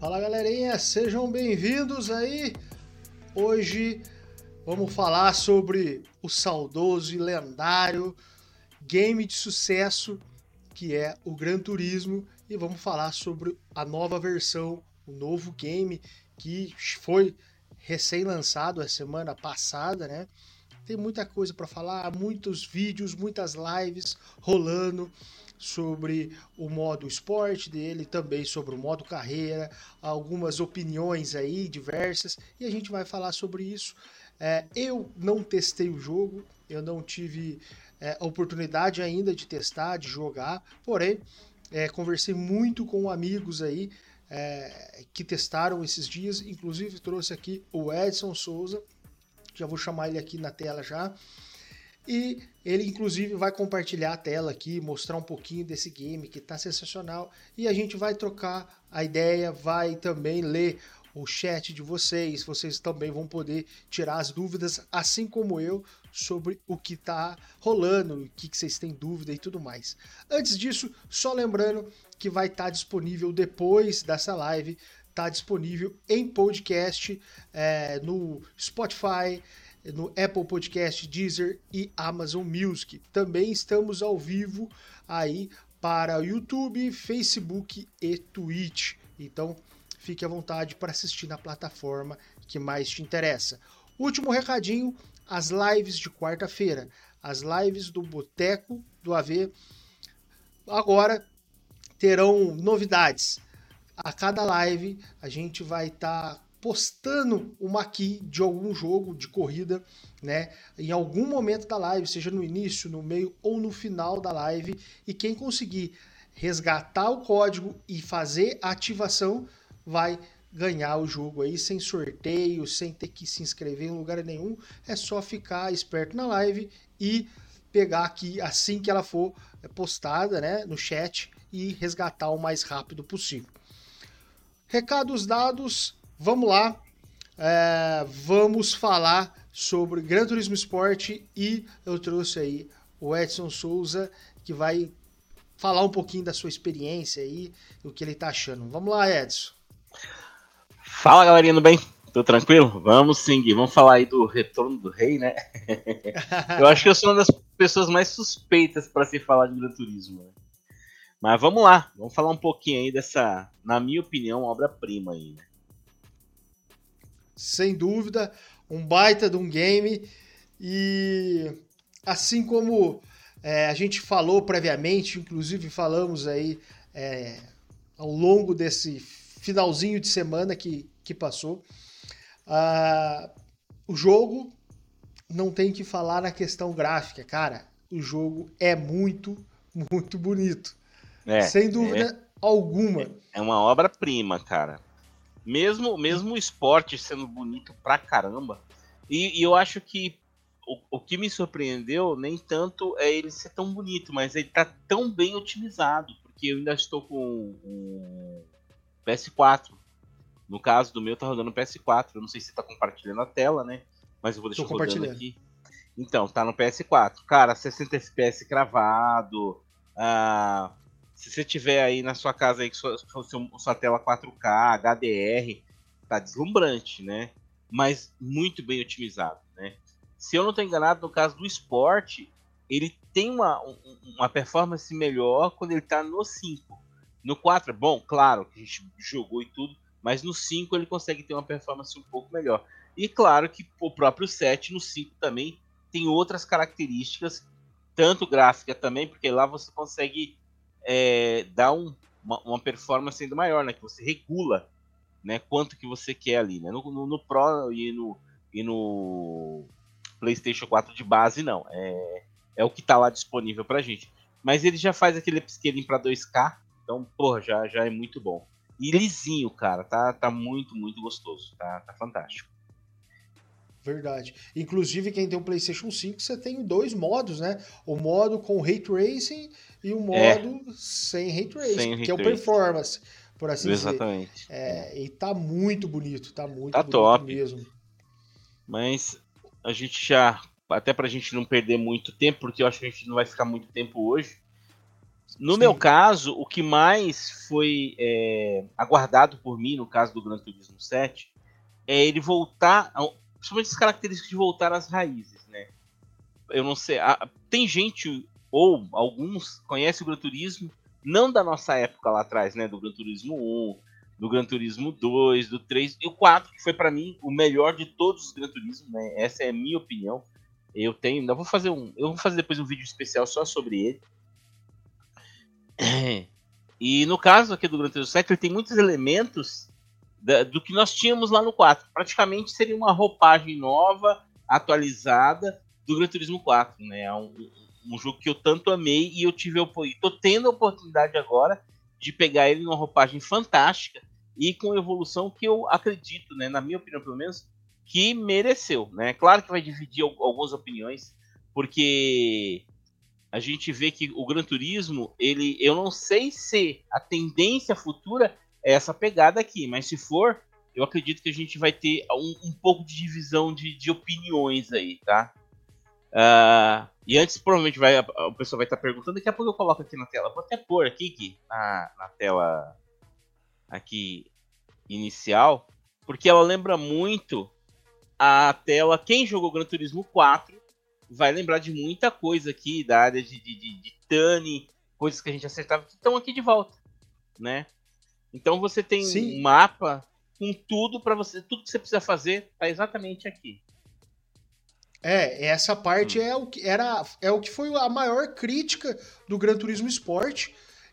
Fala galerinha, sejam bem-vindos aí. Hoje vamos falar sobre o saudoso e lendário game de sucesso que é o Gran Turismo e vamos falar sobre a nova versão, o novo game que foi recém-lançado a semana passada, né? Tem muita coisa para falar, muitos vídeos, muitas lives rolando sobre o modo esporte dele, também sobre o modo carreira, algumas opiniões aí diversas e a gente vai falar sobre isso. É, eu não testei o jogo, eu não tive é, oportunidade ainda de testar, de jogar, porém é, conversei muito com amigos aí é, que testaram esses dias, inclusive trouxe aqui o Edson Souza, já vou chamar ele aqui na tela já. E ele, inclusive, vai compartilhar a tela aqui, mostrar um pouquinho desse game que está sensacional. E a gente vai trocar a ideia, vai também ler o chat de vocês. Vocês também vão poder tirar as dúvidas, assim como eu, sobre o que está rolando, o que, que vocês têm dúvida e tudo mais. Antes disso, só lembrando que vai estar tá disponível depois dessa live, está disponível em podcast é, no Spotify, no Apple Podcast, Deezer e Amazon Music. Também estamos ao vivo aí para YouTube, Facebook e Twitch. Então, fique à vontade para assistir na plataforma que mais te interessa. Último recadinho: as lives de quarta-feira, as lives do Boteco do AV, agora terão novidades. A cada live a gente vai estar tá postando uma key de algum jogo de corrida, né? Em algum momento da live, seja no início, no meio ou no final da live, e quem conseguir resgatar o código e fazer a ativação vai ganhar o jogo aí sem sorteio, sem ter que se inscrever em lugar nenhum. É só ficar esperto na live e pegar aqui assim que ela for postada, né, no chat e resgatar o mais rápido possível. Recados dados, vamos lá. É, vamos falar sobre Gran Turismo Sport e eu trouxe aí o Edson Souza que vai falar um pouquinho da sua experiência aí, o que ele tá achando. Vamos lá, Edson. Fala galerinha, tudo bem? Tudo tranquilo? Vamos sim, vamos falar aí do retorno do rei, né? eu acho que eu sou uma das pessoas mais suspeitas para se falar de Gran Turismo. Né? Mas vamos lá, vamos falar um pouquinho aí dessa, na minha opinião, obra-prima aí, né? Sem dúvida, um baita de um game e assim como é, a gente falou previamente, inclusive falamos aí é, ao longo desse finalzinho de semana que, que passou. Uh, o jogo não tem que falar na questão gráfica, cara. O jogo é muito, muito bonito. É, Sem dúvida é, alguma. É uma obra-prima, cara. Mesmo, mesmo o esporte sendo bonito pra caramba. E, e eu acho que o, o, que me surpreendeu nem tanto é ele ser tão bonito, mas ele tá tão bem otimizado. Porque eu ainda estou com um PS4. No caso do meu, tá rodando PS4. Eu não sei se você tá compartilhando a tela, né? Mas eu vou deixar rodando aqui. Então, tá no PS4. Cara, 60 FPS cravado. Ah, se você tiver aí na sua casa aí com sua, sua, sua tela 4K, HDR, tá deslumbrante, né? Mas muito bem otimizado, né? Se eu não estou enganado, no caso do esporte, ele tem uma, uma performance melhor quando ele está no 5. No 4 é bom, claro, que a gente jogou e tudo, mas no 5 ele consegue ter uma performance um pouco melhor. E claro que o próprio 7 no 5 também tem outras características, tanto gráfica também, porque lá você consegue é, dar um, uma, uma, performance ainda maior, né? Que você regula né, quanto que você quer ali. Né? No, no, no Pro e no, e no PlayStation 4 de base, não. É, é o que está lá disponível pra gente. Mas ele já faz aquele upscaling para 2K, então, porra, já, já é muito bom. E lisinho, cara, tá, tá muito, muito gostoso. Tá, tá fantástico. Verdade. Inclusive, quem tem o PlayStation 5, você tem dois modos, né? O modo com Ray Tracing e o é. modo é. sem Ray Tracing, sem que é o Performance, por assim Exatamente. dizer. É, e tá muito bonito, tá muito tá bonito top. mesmo. Mas a gente já, até pra gente não perder muito tempo, porque eu acho que a gente não vai ficar muito tempo hoje, No Sim. meu caso, o que mais foi é, aguardado por mim, no caso do Gran Turismo 7, é ele voltar, principalmente as características de voltar às raízes, né? Eu não sei, a, tem gente, ou alguns, conhece o Gran Turismo, não da nossa época lá atrás, né? Do Gran Turismo 1, do Gran Turismo 2, do 3 e o 4, que foi para mim o melhor de todos os Gran Turismo, né? Essa é a minha opinião. Eu tenho, ainda vou fazer um, eu vou fazer depois um vídeo especial só sobre ele. E no caso aqui do Gran Turismo 7, ele tem muitos elementos da, do que nós tínhamos lá no 4. Praticamente seria uma roupagem nova, atualizada do Gran Turismo 4, né? É um, um jogo que eu tanto amei e eu tive tô tendo a oportunidade agora de pegar ele numa roupagem fantástica e com evolução que eu acredito, né, na minha opinião pelo menos, que mereceu, né? Claro que vai dividir algumas opiniões, porque a gente vê que o Gran Turismo, ele, eu não sei se a tendência futura essa pegada aqui, mas se for, eu acredito que a gente vai ter um, um pouco de divisão de, de, opiniões aí, tá? Uh, e antes, provavelmente, vai, o pessoal vai estar perguntando, daqui a pouco eu coloco aqui na tela. Vou até pôr aqui, aqui na, na tela aqui inicial, porque ela lembra muito a tela. Quem jogou Gran Turismo 4 vai lembrar de muita coisa aqui da área de, de, de, de Tani, coisas que a gente acertava que estão aqui de volta, né? Então você tem Sim. um mapa com tudo para você, tudo que você precisa fazer tá exatamente aqui. É, essa parte hum. é o que era é o que foi a maior crítica do Gran Turismo Sport.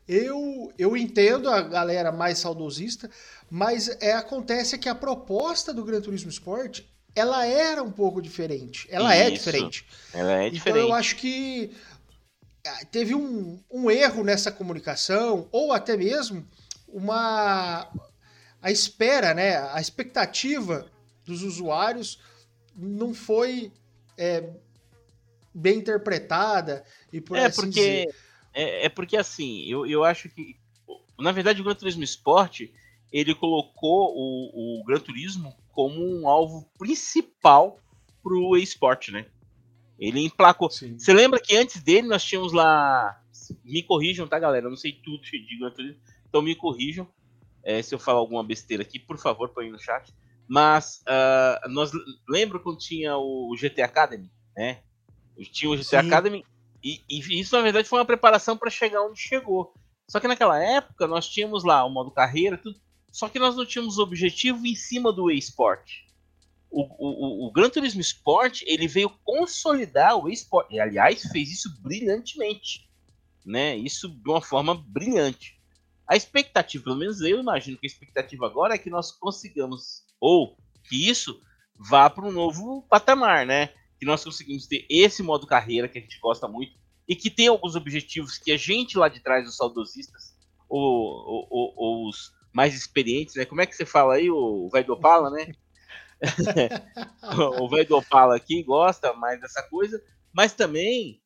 Eu, eu entendo a galera mais saudosista, mas é acontece que a proposta do Gran Turismo Sport ela era um pouco diferente. Ela é Isso. é diferente. Ela é diferente. Então eu acho que ah, teve um, um erro nessa comunicação, ou até mesmo uma. A espera, né? A expectativa dos usuários não foi é, bem interpretada e por é assim porque dizer. É, é porque assim, eu, eu acho que na verdade o Gran Turismo Sport ele colocou o, o Gran Turismo como um alvo principal pro esporte, né? Ele emplacou. Sim. Você lembra que antes dele nós tínhamos lá. Me corrijam, tá, galera? Eu não sei tudo de Gran Turismo, então me corrijam. É, se eu falar alguma besteira aqui, por favor, põe no chat. Mas uh, nós lembra quando tinha o GTA Academy, né? Tinha o GTA Sim. Academy e, e, isso na verdade foi uma preparação para chegar onde chegou. Só que naquela época nós tínhamos lá o modo carreira, tudo, só que nós não tínhamos objetivo em cima do eSport. O, o, o, Gran Turismo Sport ele veio consolidar o eSport. E, aliás, fez isso brilhantemente. Né? Isso de uma forma brilhante. A expectativa, pelo menos eu imagino que a expectativa agora é que nós consigamos, ou que isso vá para um novo patamar, né? Que nós conseguimos ter esse modo carreira que a gente gosta muito e que tem alguns objetivos que a gente lá de trás, os saudosistas, ou, ou, ou, os mais experientes, né? Como é que você fala aí, o velho do Opala, né? o velho do Opala aqui gosta mais dessa coisa, mas também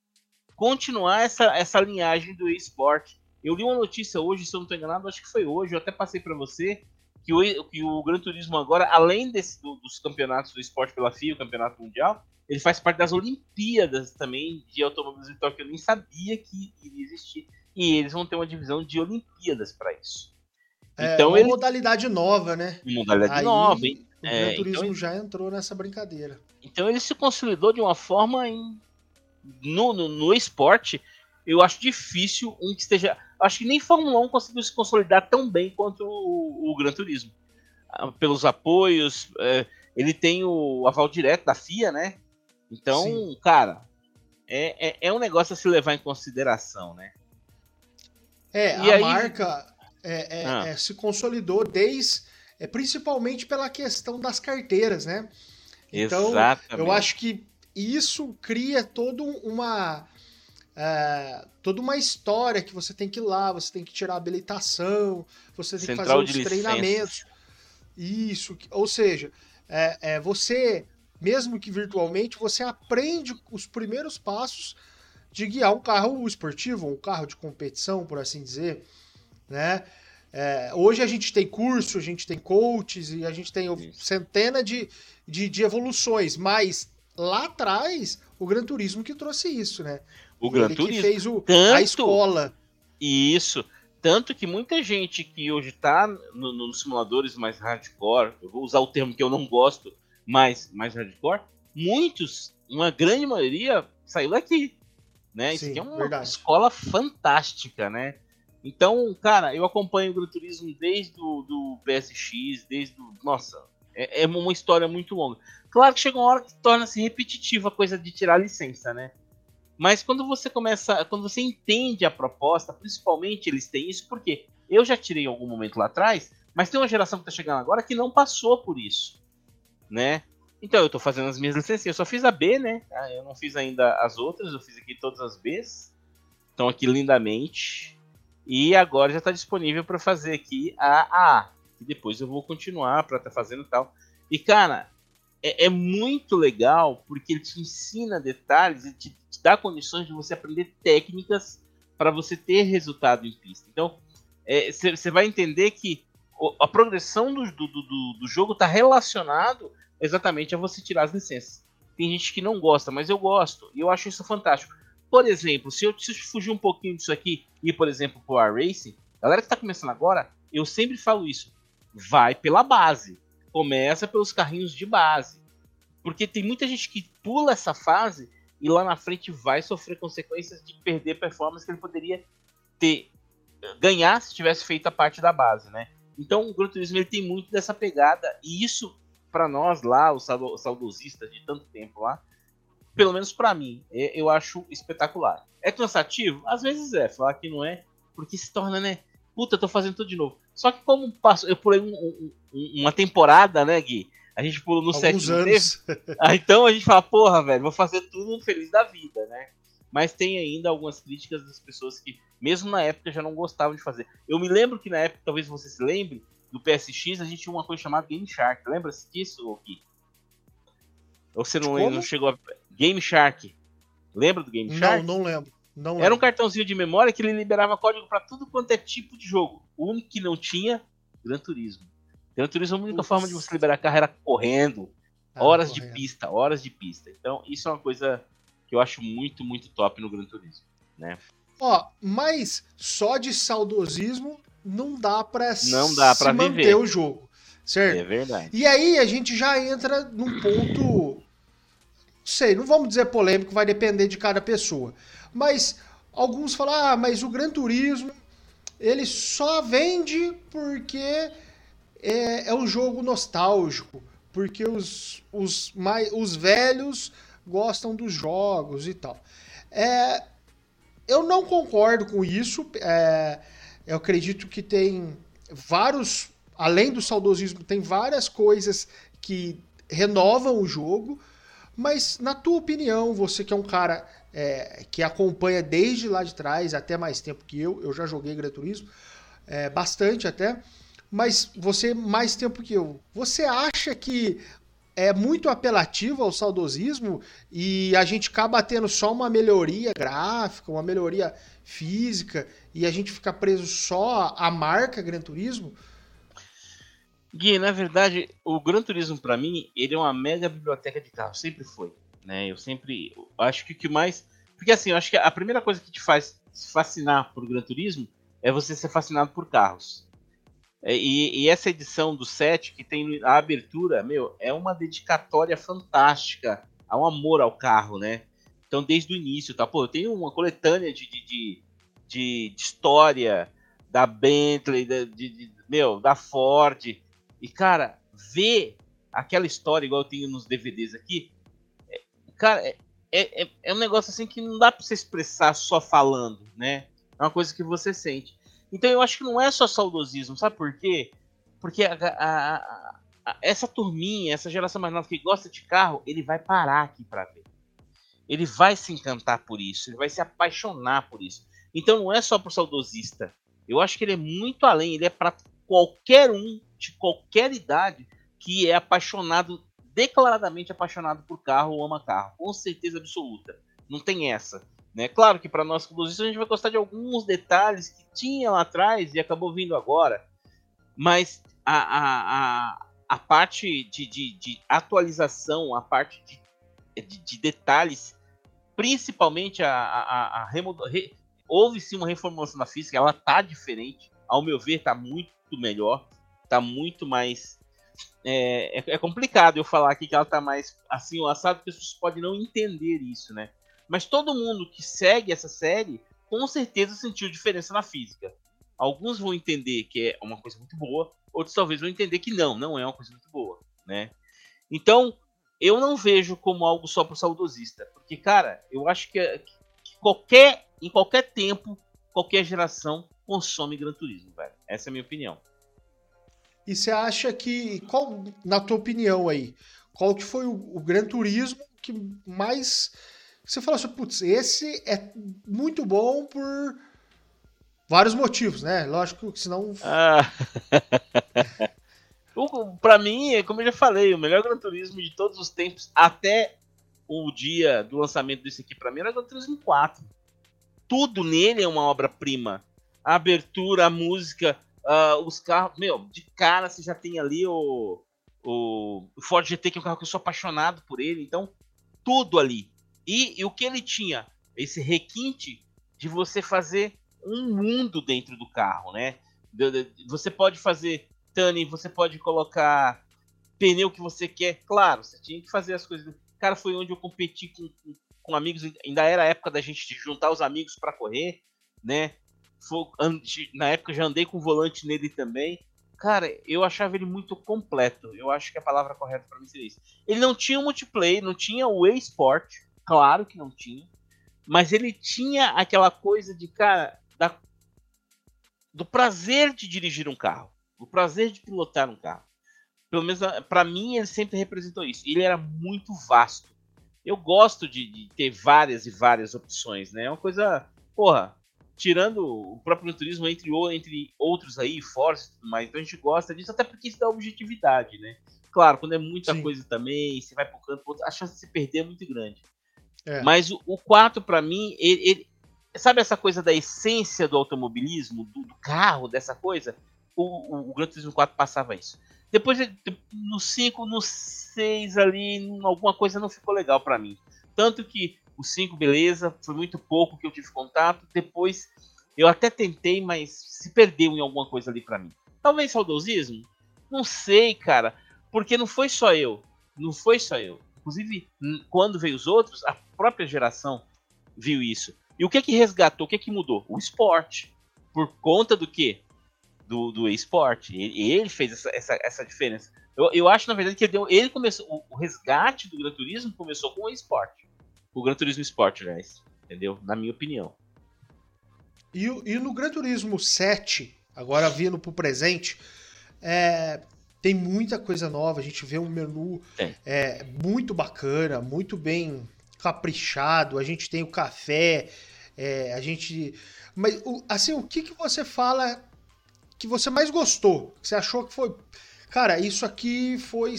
continuar essa, essa linhagem do esporte. Eu li uma notícia hoje, se eu não estou enganado, acho que foi hoje, eu até passei para você, que o, que o Gran Turismo agora, além desse, do, dos campeonatos do esporte pela FIA, o campeonato mundial, ele faz parte das Olimpíadas também de automobilismo que eu nem sabia que iria existir. E eles vão ter uma divisão de Olimpíadas para isso. É então, uma ele... modalidade nova, né? Modalidade Aí, nova, hein? O Gran é, Turismo então... já entrou nessa brincadeira. Então ele se consolidou de uma forma em... no, no, no esporte. Eu acho difícil um que esteja. Acho que nem Fórmula 1 conseguiu se consolidar tão bem quanto o, o Gran Turismo. Ah, pelos apoios, é, ele tem o aval direto da FIA, né? Então, Sim. cara, é, é, é, um negócio a se levar em consideração, né? É, e a aí... marca, é, é, ah. é, se consolidou desde, é, principalmente pela questão das carteiras, né? Então, Exatamente. eu acho que isso cria toda uma é, toda uma história que você tem que ir lá, você tem que tirar a habilitação, você tem Central que fazer os treinamentos. Isso, ou seja, é, é, você, mesmo que virtualmente, você aprende os primeiros passos de guiar um carro esportivo, um carro de competição, por assim dizer né? É, hoje a gente tem curso, a gente tem coaches e a gente tem centena de, de, de, evoluções, mas lá atrás o Gran Turismo que trouxe isso, né? O Gran Ele Turismo fez o, Tanto... a escola. E isso, tanto que muita gente que hoje está no, nos simuladores mais hardcore, eu vou usar o termo que eu não gosto, mas mais hardcore, muitos, uma grande maioria, saiu daqui. Né? Sim, Isso aqui é uma verdade. escola fantástica, né? Então, cara, eu acompanho o Gran Turismo desde o do PSX, desde o. Nossa, é, é, uma história muito longa. Claro que chega uma hora que torna-se repetitiva a coisa de tirar a licença, né? Mas quando você começa. Quando você entende a proposta, principalmente eles têm isso, porque eu já tirei em algum momento lá atrás, mas tem uma geração que tá chegando agora que não passou por isso. Né? Então eu tô fazendo as minhas licenças. Eu só fiz a B, né? Ah, eu não fiz ainda as outras, eu fiz aqui todas as Bs. Estão aqui lindamente. E agora já está disponível para fazer aqui a A. E depois eu vou continuar para estar tá fazendo tal. E cara, é, é, muito legal porque ele te ensina detalhes e te, te dá condições de você aprender técnicas para você ter resultado em pista. Então, você é, vai entender que a progressão do, do, do, do jogo está relacionado exatamente a você tirar as licenças. Tem gente que não gosta, mas eu gosto e eu acho isso fantástico. Por exemplo, se eu, se eu fugir um pouquinho disso aqui e por exemplo, pro R-Racing, galera que está começando agora, eu sempre falo isso. Vai pela base. Começa pelos carrinhos de base. Porque tem muita gente que pula essa fase e lá na frente vai sofrer consequências de perder performance que ele poderia ter ganhar se tivesse feito a parte da base, né? Então o Gran Turismo ele tem muito dessa pegada e isso para nós lá, os saudosistas de tanto tempo lá, pelo menos para mim, é, eu acho espetacular. É cansativo? Às vezes é, falar que não é, porque se torna, né? Puta, tô fazendo tudo de novo. Só que como passo, eu pulei um, um, uma temporada, né, Gui? A gente pulou no sétimo anos. Ah, então a gente fala, porra, velho, vou fazer tudo feliz da vida, né? Mas tem ainda algumas críticas das pessoas que, mesmo na época, já não gostavam de fazer. Eu me lembro que na época, talvez você se lembre, do PSX, a gente tinha uma coisa chamada Game Shark. Lembra-se disso, Gui? Ou você não, não chegou a. Game Shark. Lembra do Game Shark? Não, não lembro. Não Era um cartãozinho de memória que ele liberava código para tudo quanto é tipo de jogo. O único que não tinha, Gran Turismo. Gran Turismo, a única Ups. forma de você liberar carro era correndo. Ah, horas correndo. de pista, horas de pista. Então, isso é uma coisa que eu acho muito, muito top no Gran Turismo. Né? Ó, mas só de saudosismo não dá para não dá para manter o jogo, certo? É verdade. E aí a gente já entra num ponto sei, não vamos dizer polêmico, vai depender de cada pessoa. Mas alguns falam, ah, mas o Gran Turismo ele só vende porque é, é um jogo nostálgico, porque os, os, mais, os velhos gostam dos jogos e tal. É, eu não concordo com isso. É, eu acredito que tem vários, além do saudosismo, tem várias coisas que renovam o jogo. Mas, na tua opinião, você que é um cara é, que acompanha desde lá de trás, até mais tempo que eu, eu já joguei Gran Turismo, é, bastante até, mas você mais tempo que eu. Você acha que é muito apelativo ao saudosismo e a gente acaba tendo só uma melhoria gráfica, uma melhoria física e a gente fica preso só à marca Gran Turismo? Gui, na verdade, o Gran Turismo para mim, ele é uma mega biblioteca de carros, sempre foi, né? Eu sempre acho que o que mais, porque assim, eu acho que a primeira coisa que te faz se fascinar por Gran Turismo é você ser fascinado por carros. É, e, e, essa edição do set que tem a abertura, meu, é uma dedicatória fantástica ao amor ao carro, né? Então, desde o início, tá? Pô, eu tenho uma coletânea de, de, de, de história da Bentley, de, de, meu, da Ford, e, cara, ver aquela história, igual eu tenho nos DVDs aqui, é, cara, é, é, é, um negócio assim que não dá pra você expressar só falando, né? É uma coisa que você sente. Então eu acho que não é só saudosismo, sabe por quê? Porque a, a, a, essa turminha, essa geração mais nova que gosta de carro, ele vai parar aqui para ver. Ele vai se encantar por isso, ele vai se apaixonar por isso. Então não é só pro saudosista. Eu acho que ele é muito além, ele é para qualquer um de qualquer idade que é apaixonado, declaradamente apaixonado por carro ou ama carro, com certeza absoluta. Não tem essa. Né? Claro que para nós clubistas a gente vai gostar de alguns detalhes que tinha lá atrás e acabou vindo agora, mas a, a, a, a parte de, de, de, atualização, a parte de, de, de detalhes, principalmente a, a, a, re, houve sim uma reformulação na física, ela tá diferente. Ao meu ver, tá muito melhor. Tá muito mais. É, é, é complicado eu falar aqui que ela tá mais assim, o assado, pessoas podem não entender isso, né? Mas todo mundo que segue essa série com certeza sentiu diferença na física. Alguns vão entender que é uma coisa muito boa, outros talvez vão entender que não, não é uma coisa muito boa, né? Então, eu não vejo como algo só para o saudosista, porque cara, eu acho que, que, qualquer em qualquer tempo, qualquer geração consome Gran Turismo, velho. Essa é a minha opinião. E você acha que qual, na tua opinião aí, qual que foi o, o Gran Turismo que mais você falou assim, putz, esse é muito bom por vários motivos, né? Lógico que senão. Ah. pra mim, é como eu já falei, o melhor Gran Turismo de todos os tempos, até o dia do lançamento desse aqui, pra mim, era o Gran Turismo 4. Tudo nele é uma obra-prima. A abertura, a música, uh, os carros. Meu, de cara você já tem ali o, o Ford GT, que é um carro que eu sou apaixonado por ele. Então, tudo ali. E, e o que ele tinha? Esse requinte de você fazer um mundo dentro do carro, né? Você pode fazer tuning, você pode colocar pneu que você quer. Claro, você tinha que fazer as coisas. Cara, foi onde eu competi com, com, com amigos. Ainda era a época da gente juntar os amigos para correr, né? Na época já andei com volante nele também. Cara, eu achava ele muito completo. Eu acho que a palavra correta para mim seria isso. Ele não tinha multiplayer, não tinha o e-sport. Claro que não tinha. Mas ele tinha aquela coisa de, cara, da, do prazer de dirigir um carro. Do prazer de pilotar um carro. Pelo menos para mim ele sempre representou isso. Ele era muito vasto. Eu gosto de, de, ter várias e várias opções, né? É uma coisa, porra, tirando o próprio turismo entre, entre outros aí, Force e tudo mais, então a gente gosta disso até porque isso dá objetividade, né? Claro, quando é muita Sim. coisa também, você vai pro canto, a chance de se perder é muito grande. É. Mas o, o 4, para mim, ele, ele, Sabe essa coisa da essência do automobilismo, do, do carro, dessa coisa? O, o, o Gran Turismo 4 passava isso. Depois, no 5, no 6 ali, alguma coisa não ficou legal para mim. Tanto que o 5, beleza, foi muito pouco que eu tive contato. Depois, eu até tentei, mas se perdeu em alguma coisa ali para mim. Talvez saudosismo? Não sei, cara. Porque não foi só eu. Não foi só eu. Inclusive, quando veio os outros, a própria geração viu isso. E o que que resgatou? O que que mudou? O esporte. Por conta do quê? Do, do esporte. Ele, ele fez essa, essa, essa diferença. Eu, eu, acho, na verdade, que ele, deu, ele começou. O, o, resgate do Gran Turismo começou com o esporte. O Gran Turismo Sport, aliás. Entendeu? Na minha opinião. E, e no Gran Turismo 7, agora vindo pro presente, é, tem muita coisa nova. A gente vê um menu é, muito bacana, muito bem caprichado. A gente tem o café, é, a gente. Mas, assim, o que, que você fala que você mais gostou? Que você achou que foi. Cara, isso aqui foi.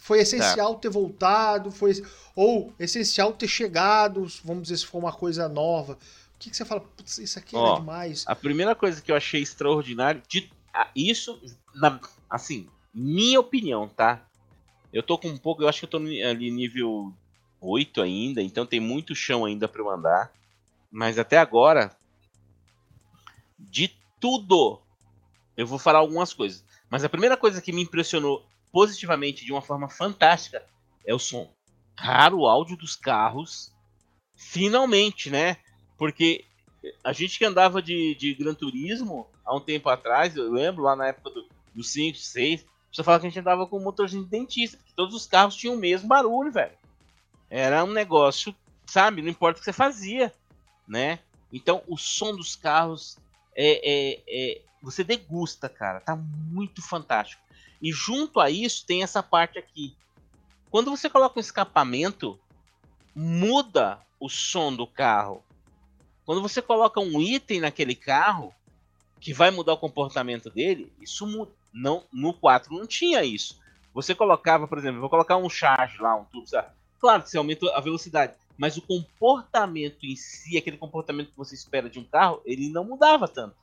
Foi essencial tá. ter voltado, foi ou essencial ter chegado, vamos dizer se for uma coisa nova. O que, que você fala? Putz, isso aqui Ó, era demais. A primeira coisa que eu achei extraordinário, de, isso, na, assim, minha opinião, tá? Eu tô com um pouco, eu acho que eu tô ali nível 8 ainda, então tem muito chão ainda para eu andar. Mas até agora, de tudo, eu vou falar algumas coisas. Mas a primeira coisa que me impressionou positivamente de uma forma fantástica é o som. Cara, o áudio dos carros, finalmente, né? Porque a gente que andava de, de Gran Turismo há um tempo atrás, eu lembro lá na época do, do 5, 6, você falava que a gente andava com motorzinho de dentista, porque todos os carros tinham o mesmo barulho, velho. Era um negócio, sabe? Não importa o que você fazia, né? Então o som dos carros é, é, é, você degusta, cara. Tá muito fantástico. E junto a isso tem essa parte aqui. Quando você coloca um escapamento, muda o som do carro. Quando você coloca um item naquele carro que vai mudar o comportamento dele, isso muda. Não, no 4 não tinha isso. Você colocava, por exemplo, vou colocar um charge lá, um tubo, sabe? Claro que você aumenta a velocidade, mas o comportamento em si, aquele comportamento que você espera de um carro, ele não mudava tanto.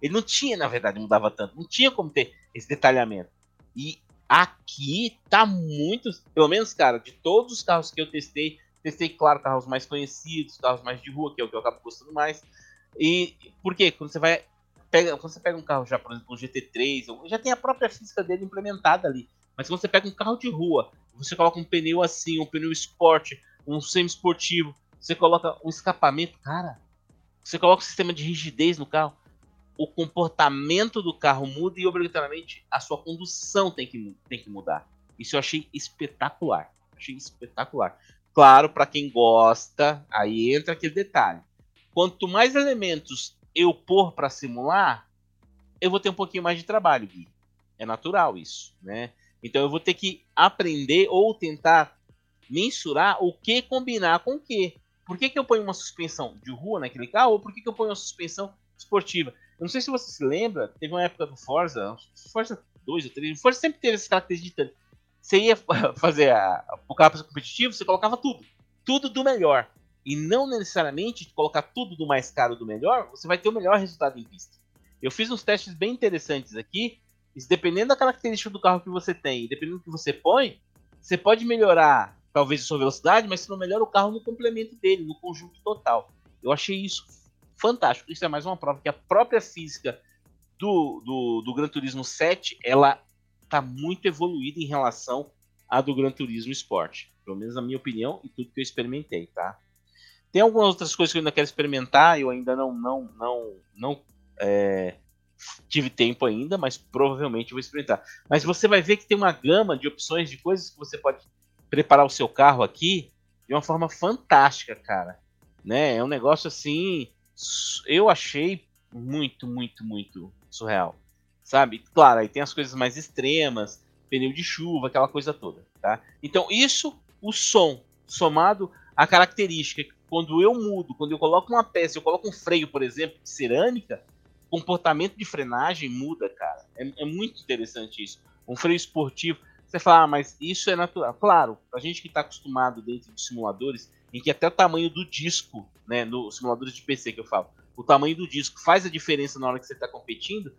Ele não tinha, na verdade, mudava tanto. Não tinha como ter esse detalhamento. E aqui tá muito, pelo menos, cara, de todos os carros que eu testei, testei, claro, carros mais conhecidos, carros mais de rua, que é o que eu acabo gostando mais. E por quê? Quando você vai. Pega, quando você pega um carro já, por exemplo, um GT3, já tem a própria física dele implementada ali. Mas quando você pega um carro de rua, você coloca um pneu assim, um pneu esporte, um semi-esportivo, você coloca um escapamento, cara, você coloca um sistema de rigidez no carro, o comportamento do carro muda e obrigatoriamente a sua condução tem que, tem que mudar. Isso eu achei espetacular. Achei espetacular. Claro, para quem gosta, aí entra aquele detalhe. Quanto mais elementos eu pôr para simular, eu vou ter um pouquinho mais de trabalho, Gui. É natural isso, né? Então eu vou ter que aprender ou tentar mensurar o que combinar com o que. Por que, que eu ponho uma suspensão de rua naquele carro ou por que, que eu ponho uma suspensão esportiva? Eu não sei se você se lembra, teve uma época do Forza, Forza 2 ou 3, Forza sempre teve essas características de. Você ia fazer a, o carro competitivo, você colocava tudo. Tudo do melhor. E não necessariamente colocar tudo do mais caro do melhor, você vai ter o melhor resultado em pista. Eu fiz uns testes bem interessantes aqui. Dependendo da característica do carro que você tem, dependendo do que você põe, você pode melhorar talvez a sua velocidade, mas você não melhora o carro no complemento dele, no conjunto total. Eu achei isso fantástico. Isso é mais uma prova que a própria física do, do, do Gran Turismo 7 ela está muito evoluída em relação à do Gran Turismo Sport. Pelo menos na minha opinião e tudo que eu experimentei, tá? Tem algumas outras coisas que eu ainda quero experimentar, eu ainda não não não não é, tive tempo ainda, mas provavelmente vou experimentar. Mas você vai ver que tem uma gama de opções de coisas que você pode preparar o seu carro aqui de uma forma fantástica, cara. Né? É um negócio assim, eu achei muito, muito, muito surreal. Sabe? Claro, aí tem as coisas mais extremas, pneu de chuva, aquela coisa toda, tá? Então, isso, o som, somado à característica, quando eu mudo, quando eu coloco uma peça, eu coloco um freio, por exemplo, de cerâmica, comportamento de frenagem muda, cara. É, é muito interessante isso. Um freio esportivo, você fala, ah, mas isso é natural. Claro, a gente que está acostumado dentro dos simuladores, em que até o tamanho do disco, né, nos simuladores de PC que eu falo, o tamanho do disco faz a diferença na hora que você está competindo,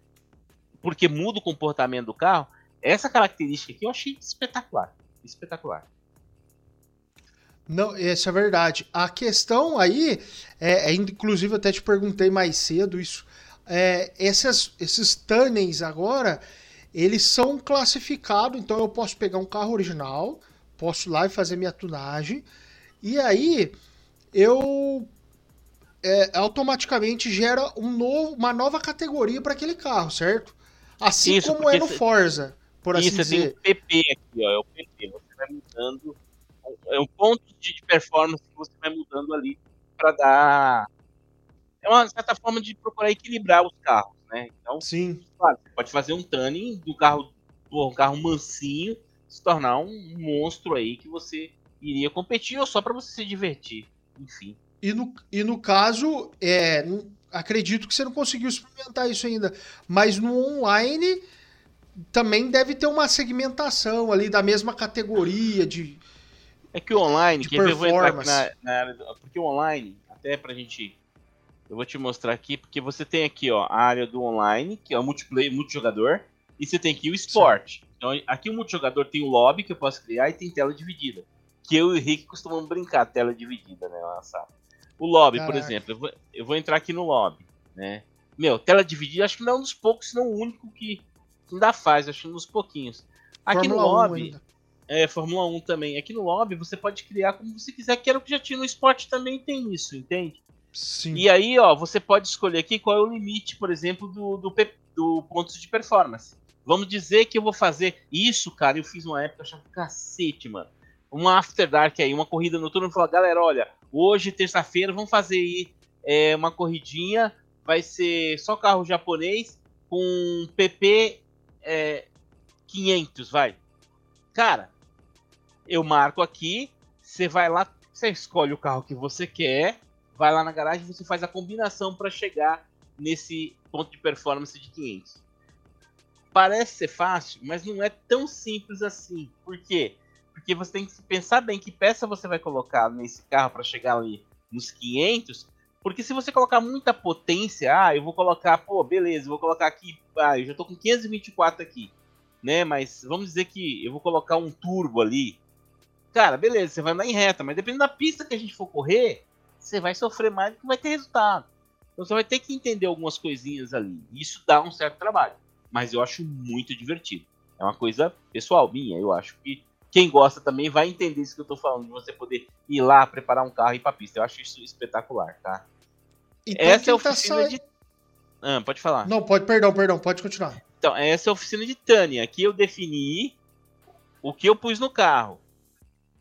porque muda o comportamento do carro. Essa característica aqui eu achei espetacular, espetacular. Não, isso é verdade. A questão aí, é, é inclusive eu até te perguntei mais cedo isso, é, esses, esses tunnels agora, eles são classificados, então eu posso pegar um carro original, posso ir lá e fazer minha tunagem, e aí eu é, automaticamente gera um novo, uma nova categoria para aquele carro, certo? Assim Isso, como é no Forza, por assim Isso, dizer. Tem o PP aqui, ó, é o PP, você vai mudando, é um ponto de performance que você vai mudando ali para dar é uma certa forma de procurar equilibrar os carros, né? Então, Sim. Claro, você pode fazer um tuning do carro, um carro mansinho, se tornar um monstro aí que você iria competir ou só para você se divertir, enfim. E no, e no caso, é, acredito que você não conseguiu experimentar isso ainda, mas no online também deve ter uma segmentação ali da mesma categoria de. É que o online, de performance. Na, na área do, porque o online, até pra gente eu vou te mostrar aqui, porque você tem aqui ó, a área do online, que é o multiplayer, multijogador, e você tem aqui o esporte. Então, aqui o multijogador tem o lobby que eu posso criar e tem tela dividida. Que eu e o Rick costumamos brincar, tela dividida, né? Sala. O lobby, Caraca. por exemplo, eu vou, eu vou, entrar aqui no lobby, né? Meu, tela dividida, acho que não é um dos poucos, senão o único que ainda faz, acho que um dos pouquinhos. Aqui Fórmula no lobby. É, Fórmula 1 também. Aqui no lobby você pode criar como você quiser, que era o que já tinha no esporte também tem isso, entende? Sim. E aí, ó, você pode escolher aqui qual é o limite, por exemplo, do, do, do pontos de performance. Vamos dizer que eu vou fazer isso, cara. Eu fiz uma época, achava cacete, mano. Uma After Dark aí, uma corrida noturna. Falar, galera, olha, hoje, terça-feira, vamos fazer aí é, uma corridinha. Vai ser só carro japonês com PP é, 500, vai. Cara, eu marco aqui. Você vai lá, você escolhe o carro que você quer vai lá na garagem você faz a combinação para chegar nesse ponto de performance de 500. Parece ser fácil, mas não é tão simples assim. Por quê? Porque você tem que pensar bem que peça você vai colocar nesse carro para chegar ali nos 500. Porque se você colocar muita potência, ah, eu vou colocar, pô, beleza, vou colocar aqui, ah, eu já tô com 524 aqui, né? Mas vamos dizer que eu vou colocar um turbo ali. Cara, beleza, você vai andar em reta, mas dependendo da pista que a gente for correr, você vai sofrer mais do que vai ter resultado. Então você vai ter que entender algumas coisinhas ali. Isso dá um certo trabalho. Mas eu acho muito divertido. É uma coisa pessoal minha. Eu acho que quem gosta também vai entender isso que eu tô falando, de você poder ir lá, preparar um carro e ir pra pista. Eu acho isso espetacular, tá? Então, essa é a tá oficina tá de. Ah, pode falar. Não, pode, perdão, perdão, pode continuar. Então, essa é a oficina de Tânia. Aqui eu defini o que eu pus no carro.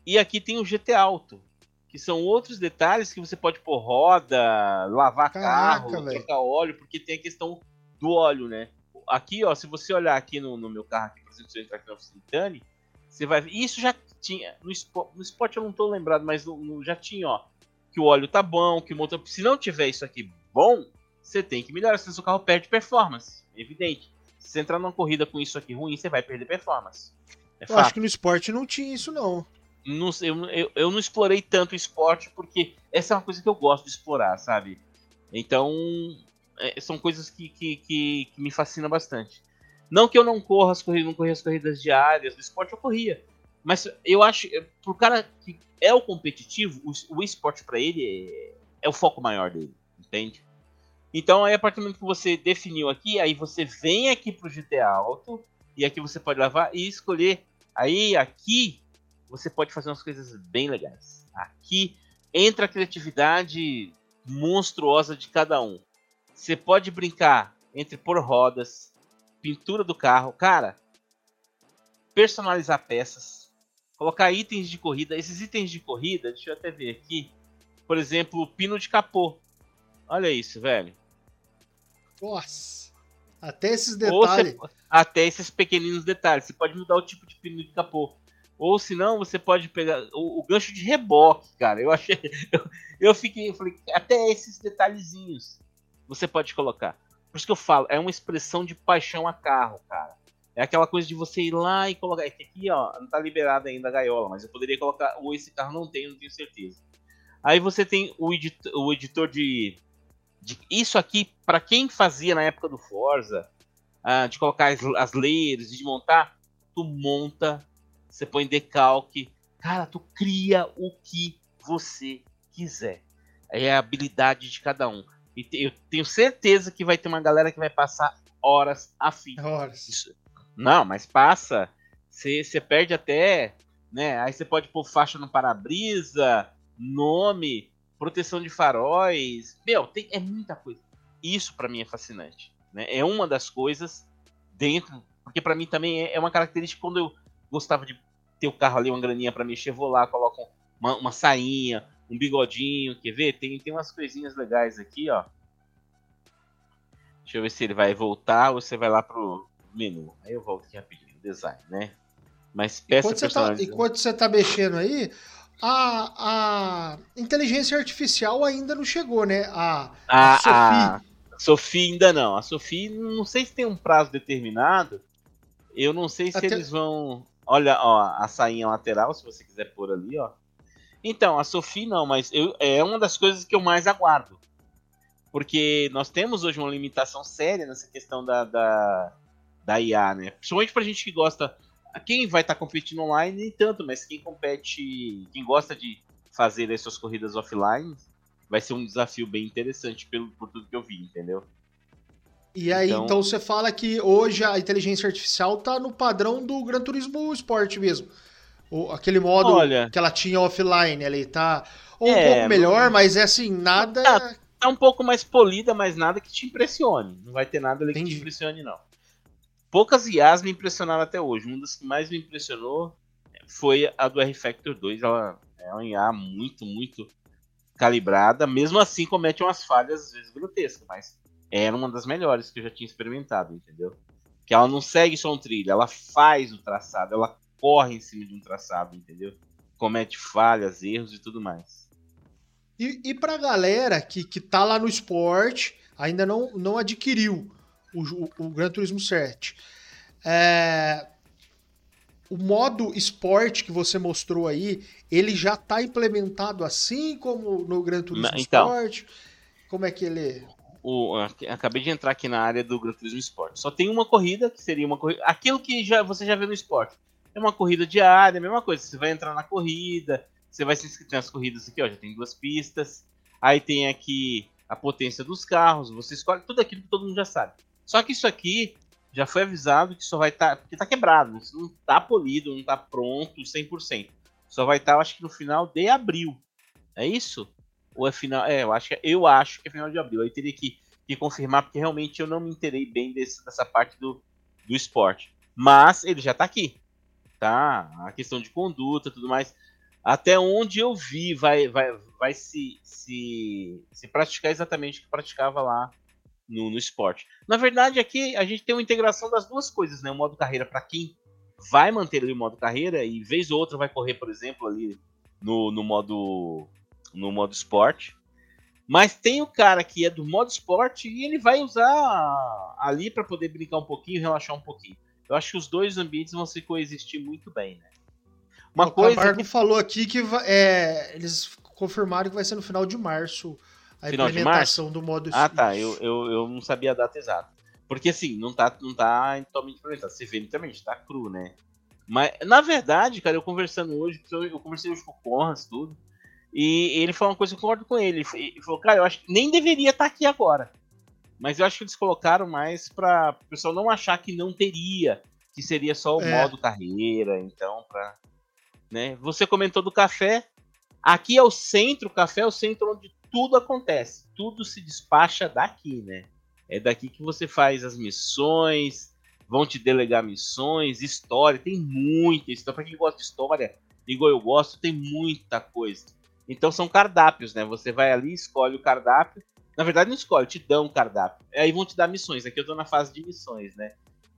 E aqui tem o GT Alto, que são outros detalhes que você pode pôr roda, lavar Caraca, carro, véio. trocar óleo, porque tem a questão do óleo, né? Aqui, ó, se você olhar aqui no, no meu carro, aqui, por exemplo, se eu entrar aqui na oficina de Tânia, você vai. Isso já tinha. No, Sport, no Sport eu não tô lembrado, mas no, no, já tinha, ó. Que o óleo tá bom, que o motor. Se não tiver isso aqui bom, você tem que melhorar, senão seu carro perde performance. Evidente. Se você entrar numa corrida com isso aqui ruim, você vai perder performance. É eu fato. acho que no esporte não tinha isso, não. não eu, eu, eu, não explorei tanto o esporte, porque essa é uma coisa que eu gosto de explorar, sabe? Então, é, são coisas que, que, que, que me fascinam bastante. Não que eu não corra as corridas, não corria as corridas diárias, do esporte eu corria. Mas eu acho, pro cara que é o competitivo, o, o esporte para ele é, é, o foco maior dele, entende? Então aí a partir do momento que você definiu aqui, aí você vem aqui pro GT Alto, e aqui você pode lavar e escolher. Aí aqui você pode fazer umas coisas bem legais. Aqui entra a criatividade monstruosa de cada um. Você pode brincar entre pôr rodas, pintura do carro, cara, personalizar peças, colocar itens de corrida. Esses itens de corrida, deixa eu até ver aqui. Por exemplo, o pino de capô. Olha isso, velho. Nossa. Até esses detalhes. Você, até esses pequeninos detalhes. Você pode mudar o tipo de pino de capô. Ou se não, você pode pegar o, o, gancho de reboque, cara. Eu achei. Eu, eu fiquei. Eu falei, até esses detalhezinhos você pode colocar. Por isso que eu falo, é uma expressão de paixão a carro, cara. É aquela coisa de você ir lá e colocar. É aqui, ó, não tá liberada ainda a gaiola, mas eu poderia colocar. Ou esse carro não tem, não tenho certeza. Aí você tem o, editor, o editor de, de. Isso aqui, para quem fazia na época do Forza, uh, de colocar as, as layers, de montar, tu monta, você põe decalque. Cara, tu cria o que você quiser. É a habilidade de cada um. E eu tenho certeza que vai ter uma galera que vai passar horas a fim. Horas. Isso. Não, mas passa. Você perde até. Né? Aí você pode pôr faixa no para-brisa, nome, proteção de faróis. Meu, tem, é muita coisa. Isso para mim é fascinante. Né? É uma das coisas dentro. Porque para mim também é, é, uma característica quando eu gostava de ter o carro ali, uma graninha para mexer, vou lá, coloco uma, uma sainha, um bigodinho, quer ver? Tem, tem umas coisinhas legais aqui, ó. Deixa eu ver se ele vai voltar ou você vai lá pro menu. Aí eu volto aqui rapidinho, design, né? Mas peça enquanto você, tá, enquanto você tá mexendo aí, a, a inteligência artificial ainda não chegou, né? A, a, a Sophie. A Sophie ainda não. A Sophie, não sei se tem um prazo determinado. Eu não sei se Até... eles vão. Olha, ó, a sainha lateral, se você quiser pôr ali, ó. Então, a Sophie não, mas eu, é uma das coisas que eu mais aguardo. Porque nós temos hoje uma limitação séria nessa questão da, da, da IA, né? Principalmente pra gente que gosta. Quem vai estar tá competindo online, nem tanto, mas quem compete. Quem gosta de fazer as suas corridas offline, vai ser um desafio bem interessante pelo, por tudo que eu vi, entendeu? E aí, então, então você fala que hoje a inteligência artificial tá no padrão do Gran Turismo Sport mesmo. O, aquele modo Olha, que ela tinha offline ali, tá? Ou é, um pouco melhor, mas é assim, nada. Tá, tá, um pouco mais polida, mas nada que te impressione. Não vai ter nada ali Entendi. que te impressione, não. Poucas IAs me impressionaram até hoje. Uma das que mais me impressionou foi a do R-Factor 2. Ela é uma IA muito, muito calibrada. Mesmo assim, comete umas falhas, às vezes, grotescas, mas era uma das melhores que eu já tinha experimentado, entendeu? Que ela não segue só um trilho, ela faz o traçado, ela corre em cima de um traçado, entendeu? Comete falhas, erros e tudo mais. E, e pra galera que, que tá lá no esporte, ainda não, não adquiriu o, o, o Gran Turismo 7. É, o modo esporte que você mostrou aí, ele já está implementado assim como no Gran Turismo então, Sport? Como é que ele o, acabei de entrar aqui na área do Gran Turismo Sport. Só tem uma corrida, que seria uma corrida. Aquilo que já, você já viu no esporte. É uma corrida diária, a mesma coisa. Você vai entrar na corrida, você vai se inscrever nas corridas aqui, ó. Já tem duas pistas. Aí tem aqui a potência dos carros, você escolhe tudo aquilo que todo mundo já sabe. Só que isso aqui já foi avisado que só vai estar. Tá, porque está quebrado, isso não está polido, não está pronto 100%. Só vai estar, tá, acho que no final de abril. É isso? Ou é final. É, eu acho que, eu acho que é final de abril. Aí teria que, que confirmar, porque realmente eu não me interei bem desse, dessa parte do, do esporte. Mas ele já está aqui. Tá? A questão de conduta tudo mais. Até onde eu vi, vai, vai, vai se, se, se praticar exatamente o que praticava lá no, no esporte. Na verdade, aqui a gente tem uma integração das duas coisas, né? O modo carreira para quem vai manter ali o modo carreira e vez ou outra vai correr, por exemplo, ali no, no modo no modo esporte. Mas tem o cara que é do modo esporte e ele vai usar ali para poder brincar um pouquinho, relaxar um pouquinho. Eu acho que os dois ambientes vão se coexistir muito bem, né? Uma o coisa Camargo que... falou aqui que é, eles confirmaram que vai ser no final de março a final implementação do modo Ah, tá. Eu, eu, eu não sabia a data exata. Porque assim, não tá, não tá totalmente implementado. Você vê literalmente, tá cru, né? Mas, na verdade, cara, eu conversando hoje, eu conversei hoje com o Conras, tudo. E ele falou uma coisa que eu concordo com ele. Ele falou, cara, eu acho que nem deveria estar tá aqui agora. Mas eu acho que eles colocaram mais pra o pessoal não achar que não teria. Que seria só o é. modo carreira. Então, pra. Né? Você comentou do café. Aqui é o centro, o café é o centro onde tudo acontece, tudo se despacha daqui, né? É daqui que você faz as missões, vão te delegar missões, história, tem muita história. Pra quem gosta de história, igual eu gosto, tem muita coisa. Então são cardápios, né? Você vai ali, escolhe o cardápio. Na verdade, não escolhe, te dão um cardápio. Aí vão te dar missões. Aqui eu tô na fase de missões, né?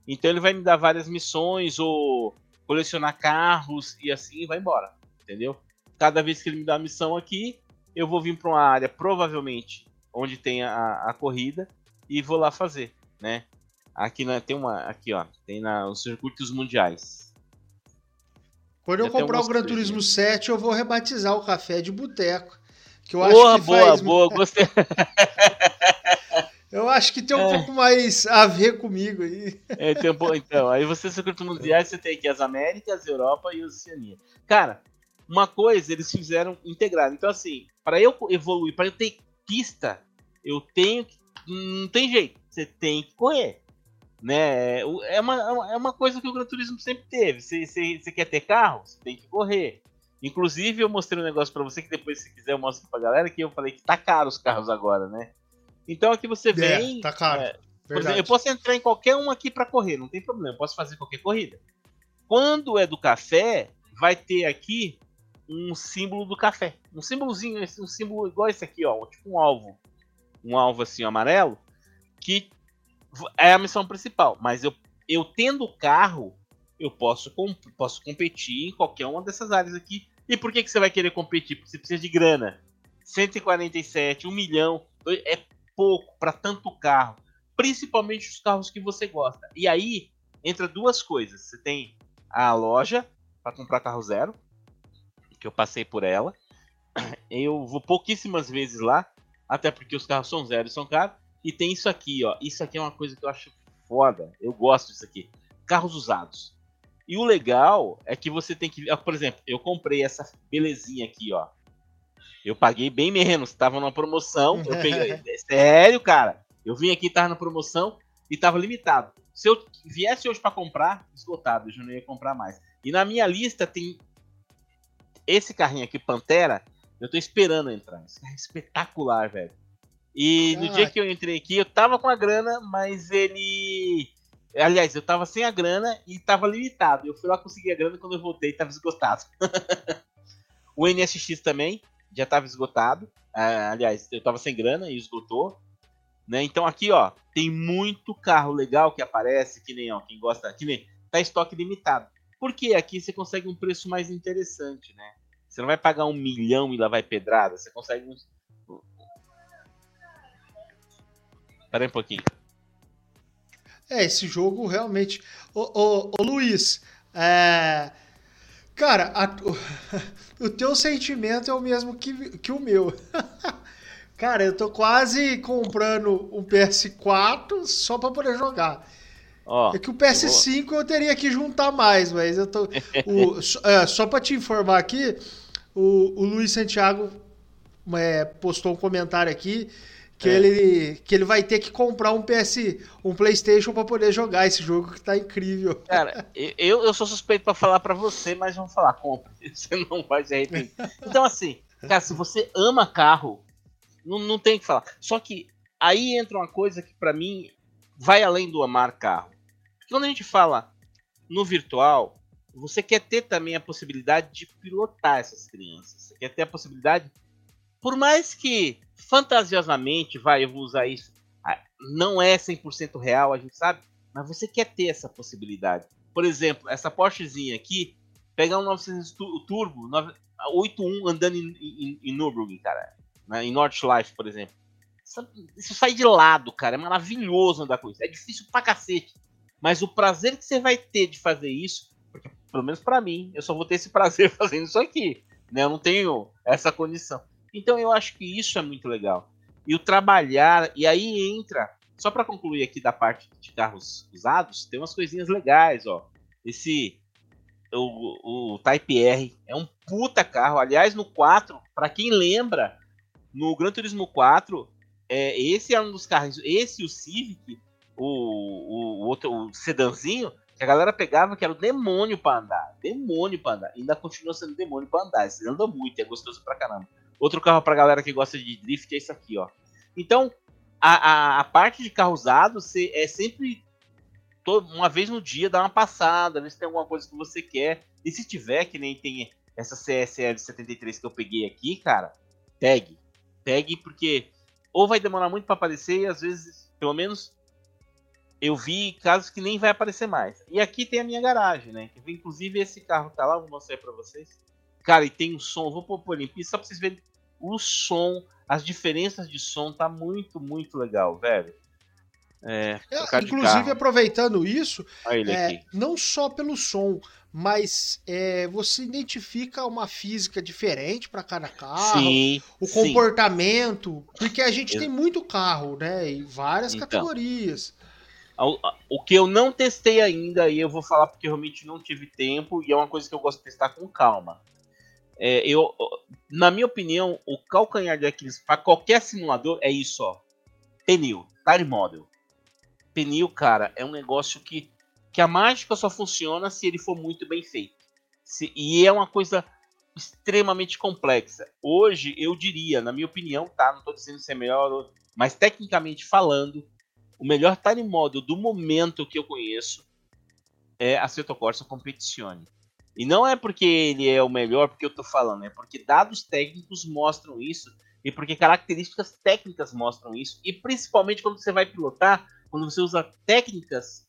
Então ele vai me dar várias missões ou colecionar carros e assim vai embora, entendeu? Cada vez que ele me dá a missão aqui, eu vou vir para uma área provavelmente onde tem a, a corrida e vou lá fazer, né? Aqui na, tem uma, aqui ó, tem na, os circuitos mundiais. Quando eu comprar o Gran Turismo 7, eu vou rebatizar o café de boteco. Que eu boa, acho que boa, faz... boa, gostei. eu acho que tem um é. pouco mais a ver comigo aí. É, tem um então, aí você circuito mundiais, você tem aqui as Américas, Europa e Oceania. Cara, uma coisa eles fizeram integrado. Então, assim, para eu evoluir, para eu ter pista, eu tenho que. Não tem jeito, você tem que correr. Né? É, uma, é uma coisa que o Gran Turismo sempre teve. Você, você, você quer ter carro? Você tem que correr. Inclusive, eu mostrei um negócio para você que depois, se quiser, eu mostro pra galera que eu falei que tá caro os carros agora, né? Então aqui você é, vem. É, tá caro. É, exemplo, eu posso entrar em qualquer um aqui para correr, não tem problema, eu posso fazer qualquer corrida. Quando é do café, vai ter aqui um símbolo do café. Um símbolozinho, um símbolo igual esse aqui, ó. Tipo um alvo. Um alvo assim amarelo. Que é a missão principal. Mas eu, eu tendo o carro, eu posso, posso competir em qualquer uma dessas áreas aqui. E por que, que você vai querer competir? Porque você precisa de grana. 147, 1 milhão. É pouco para tanto carro. Principalmente os carros que você gosta. E aí entra duas coisas. Você tem a loja para comprar carro zero que eu passei por ela. Eu vou pouquíssimas vezes lá, até porque os carros são zero e são caros. E tem isso aqui, ó. Isso aqui é uma coisa que eu acho foda. Eu gosto disso aqui. Carros usados. E o legal é que você tem que. Por exemplo, eu comprei essa belezinha aqui, ó. Eu paguei bem menos, tava numa promoção. Eu peguei. É sério, cara. Eu vim aqui, tava na promoção e tava limitado. Se eu viesse hoje para comprar, esgotado, eu já não ia comprar mais. E na minha lista tem esse carrinho aqui, Pantera, eu tô esperando entrar. Esse carro é espetacular, velho. E no dia que eu entrei aqui, eu tava com a grana, mas ele. Aliás, eu tava sem a grana e tava limitado. Eu fui lá conseguir a grana quando eu voltei tava esgotado. o NSX também já tava esgotado. Ah, aliás, eu tava sem grana e esgotou. Né? Então aqui, ó, tem muito carro legal que aparece, que nem, ó, quem gosta, que nem tá estoque limitado. Porque aqui você consegue um preço mais interessante, né? Você não vai pagar um milhão e lá vai pedrada. Você consegue uns. Pera aí um pouquinho. É, esse jogo realmente. Ô, ô, ô Luiz, é... cara, a... o teu sentimento é o mesmo que, que o meu. cara, eu tô quase comprando um PS4 só para poder jogar. Oh, é que o PS5 eu, vou... eu, teria que juntar mais, mas eu tô. o, é, só para te informar aqui, o, o Luiz Santiago é, postou um comentário aqui que, é. ele, que ele vai ter que comprar um PS, um PlayStation para poder jogar esse jogo que tá incrível. Cara, eu, eu sou suspeito para falar para você, mas vamos falar, compra. Você não vai se arrepender. Então, assim, cara, se você ama carro, não, não tem o que falar. Só que aí entra uma coisa que para mim vai além do amar carro. Quando a gente fala no virtual, você quer ter também a possibilidade de pilotar essas crianças. Você quer ter a possibilidade, por mais que fantasiosamente, vai, eu vou usar isso, ah, não é 100% real, a gente sabe, mas você quer ter essa possibilidade. Por exemplo, essa Porschezinha aqui, pegar um 900 Turbo 81 andando em, em, em Nürburgring, cara, né, em Nordschleife, por exemplo. Isso sai de lado, cara, é maravilhoso andar com isso. É difícil pra cacete. Mas o prazer que você vai ter de fazer isso, porque pelo menos para mim, eu só vou ter esse prazer fazendo isso aqui, né? Eu não tenho essa condição. Então eu acho que isso é muito legal. E o trabalhar, e aí entra, só para concluir aqui da parte de carros usados, tem umas coisinhas legais, ó. Esse o, o Type R é um puta carro. Aliás, no 4, para quem lembra, no Gran Turismo 4, é, esse é um dos carros, esse o Civic, o, o, outro o sedanzinho, que a galera pegava que era o demônio para andar. Demônio para andar. Ainda continua sendo demônio para andar. Esse anda muito, é gostoso pra caramba. Outro carro pra galera que gosta de drift é isso aqui, ó. Então, a, a, a parte de carro usado é sempre uma vez no dia dar uma passada, ver se tem alguma coisa que você quer. E se tiver, que nem tem essa CSL 73 que eu peguei aqui, cara, pegue. Pegue porque ou vai demorar muito para aparecer e às vezes, pelo menos eu vi casos que nem vai aparecer mais. E aqui tem a minha garagem, né? Inclusive esse carro tá lá, vou mostrar para vocês. Cara, e tem um som, vou pôr limpo só pra vocês verem o som, as diferenças de som, tá muito, muito legal, velho. É, é inclusive, aproveitando isso, é, não só pelo som, mas é, você identifica uma física diferente para cada carro, sim, o comportamento, sim. porque a gente tem muito carro, né? Em várias então, categorias. O, o que eu não testei ainda, e eu vou falar porque realmente não tive tempo, e é uma coisa que eu gosto de testar com calma. É, eu, na minha opinião, o calcanhar de Aquiles para qualquer simulador é isso, ó. Pneu, tire model. Pneu, cara, é um negócio que, que a mágica só funciona se ele for muito bem feito. Se, e é uma coisa extremamente complexa. Hoje, eu diria, na minha opinião, tá? Não estou dizendo se é melhor, mas tecnicamente falando, o melhor time model do momento que eu conheço é a Seto Corsa Competizione. E não é porque ele é o melhor porque eu tô falando, é porque dados técnicos mostram isso e porque características técnicas mostram isso. E principalmente quando você vai pilotar, quando você usa técnicas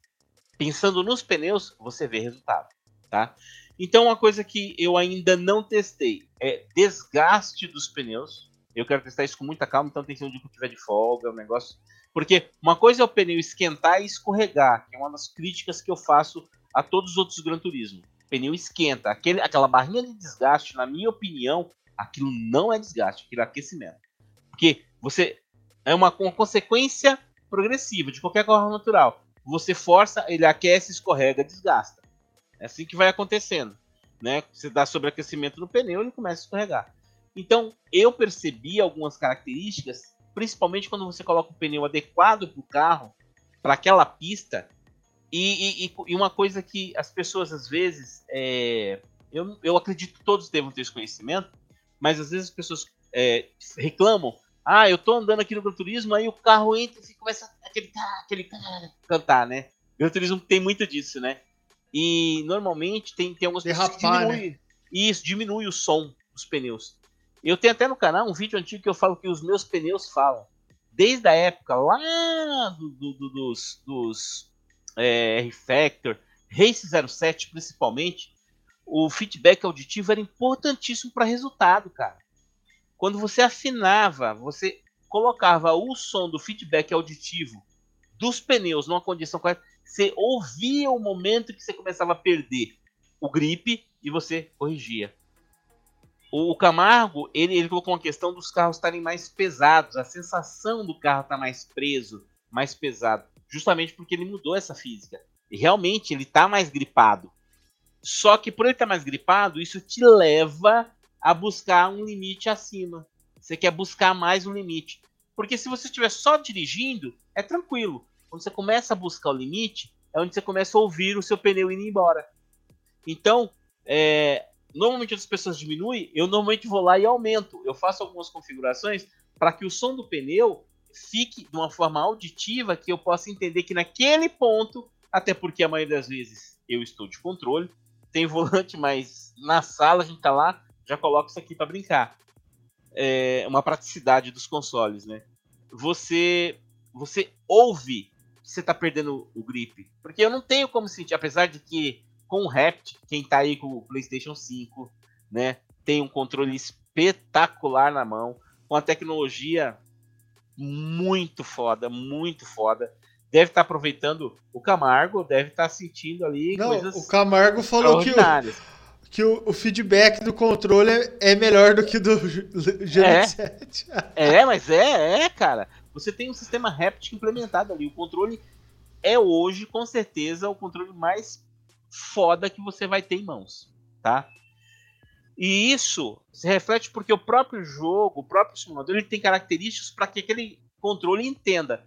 pensando nos pneus, você vê resultado, tá? Então uma coisa que eu ainda não testei é desgaste dos pneus. Eu quero testar isso com muita calma, então tem que ser um dia que eu tiver de folga, é um negócio. Porque uma coisa é o pneu esquentar e escorregar, que é uma das críticas que eu faço a todos os outros Gran Turismo pneu esquenta. Aquele, aquela barrinha de desgaste, na minha opinião, aquilo não é desgaste, aquilo é aquecimento. Porque você é uma, uma consequência progressiva de qualquer carro natural. Você força, ele aquece, escorrega, desgasta. É assim que vai acontecendo. Né? Você dá sobreaquecimento no pneu, ele começa a escorregar. Então, eu percebi algumas características, principalmente quando você coloca o pneu adequado para o carro, para aquela pista, e, e, e, uma coisa que as pessoas às vezes. É, eu, eu acredito que todos devam ter esse conhecimento, mas às vezes as pessoas é, reclamam. Ah, eu tô andando aqui no Gran Turismo, aí o carro entra e começa aquele, aquele cantar, né? Gran Turismo tem muito disso, né? E normalmente tem, tem algumas Derrapar, pessoas que diminuem. Né? Isso, diminui o som dos pneus. Eu tenho até no canal um vídeo antigo que eu falo que os meus pneus falam. Desde a época lá do, do, do, dos, dos é, R-Factor, Race 07 principalmente, o feedback auditivo era importantíssimo para resultado, cara. Quando você afinava, você colocava o som do feedback auditivo dos pneus numa condição correta, você ouvia o momento que você começava a perder o grip e você corrigia. O, Camargo, ele, ele colocou uma questão dos carros estarem mais pesados, a sensação do carro estar tá mais preso, mais pesado justamente porque ele mudou essa física. E realmente ele está mais gripado. Só que por ele estar tá mais gripado, isso te leva a buscar um limite acima. Você quer buscar mais um limite. Porque se você estiver só dirigindo, é tranquilo. Quando você começa a buscar o limite, é onde você começa a ouvir o seu pneu indo embora. Então, é, normalmente as pessoas diminuem, eu normalmente vou lá e aumento. Eu faço algumas configurações para que o som do pneu fique de uma forma auditiva que eu possa entender que naquele ponto, até porque a maioria das vezes eu estou de controle, tem volante, mas na sala a gente tá lá, já coloca isso aqui para brincar. É uma praticidade dos consoles, né? Você você ouve que você tá perdendo o grip, porque eu não tenho como sentir, apesar de que com o Rapt, quem tá aí com o PlayStation 5, né, tem um controle espetacular na mão, com a tecnologia muito foda, muito foda deve estar tá aproveitando o Camargo, deve estar tá sentindo ali Não, coisas o Camargo falou que, o, que o, o, feedback do controle é melhor do que do G7. É, é, mas é, é, cara. Você tem um sistema Haptic implementado ali. O controle é hoje, com certeza, o controle mais foda que você vai ter em mãos, tá? E isso se reflete porque o próprio jogo, o próprio simulador, ele tem características para que aquele controle entenda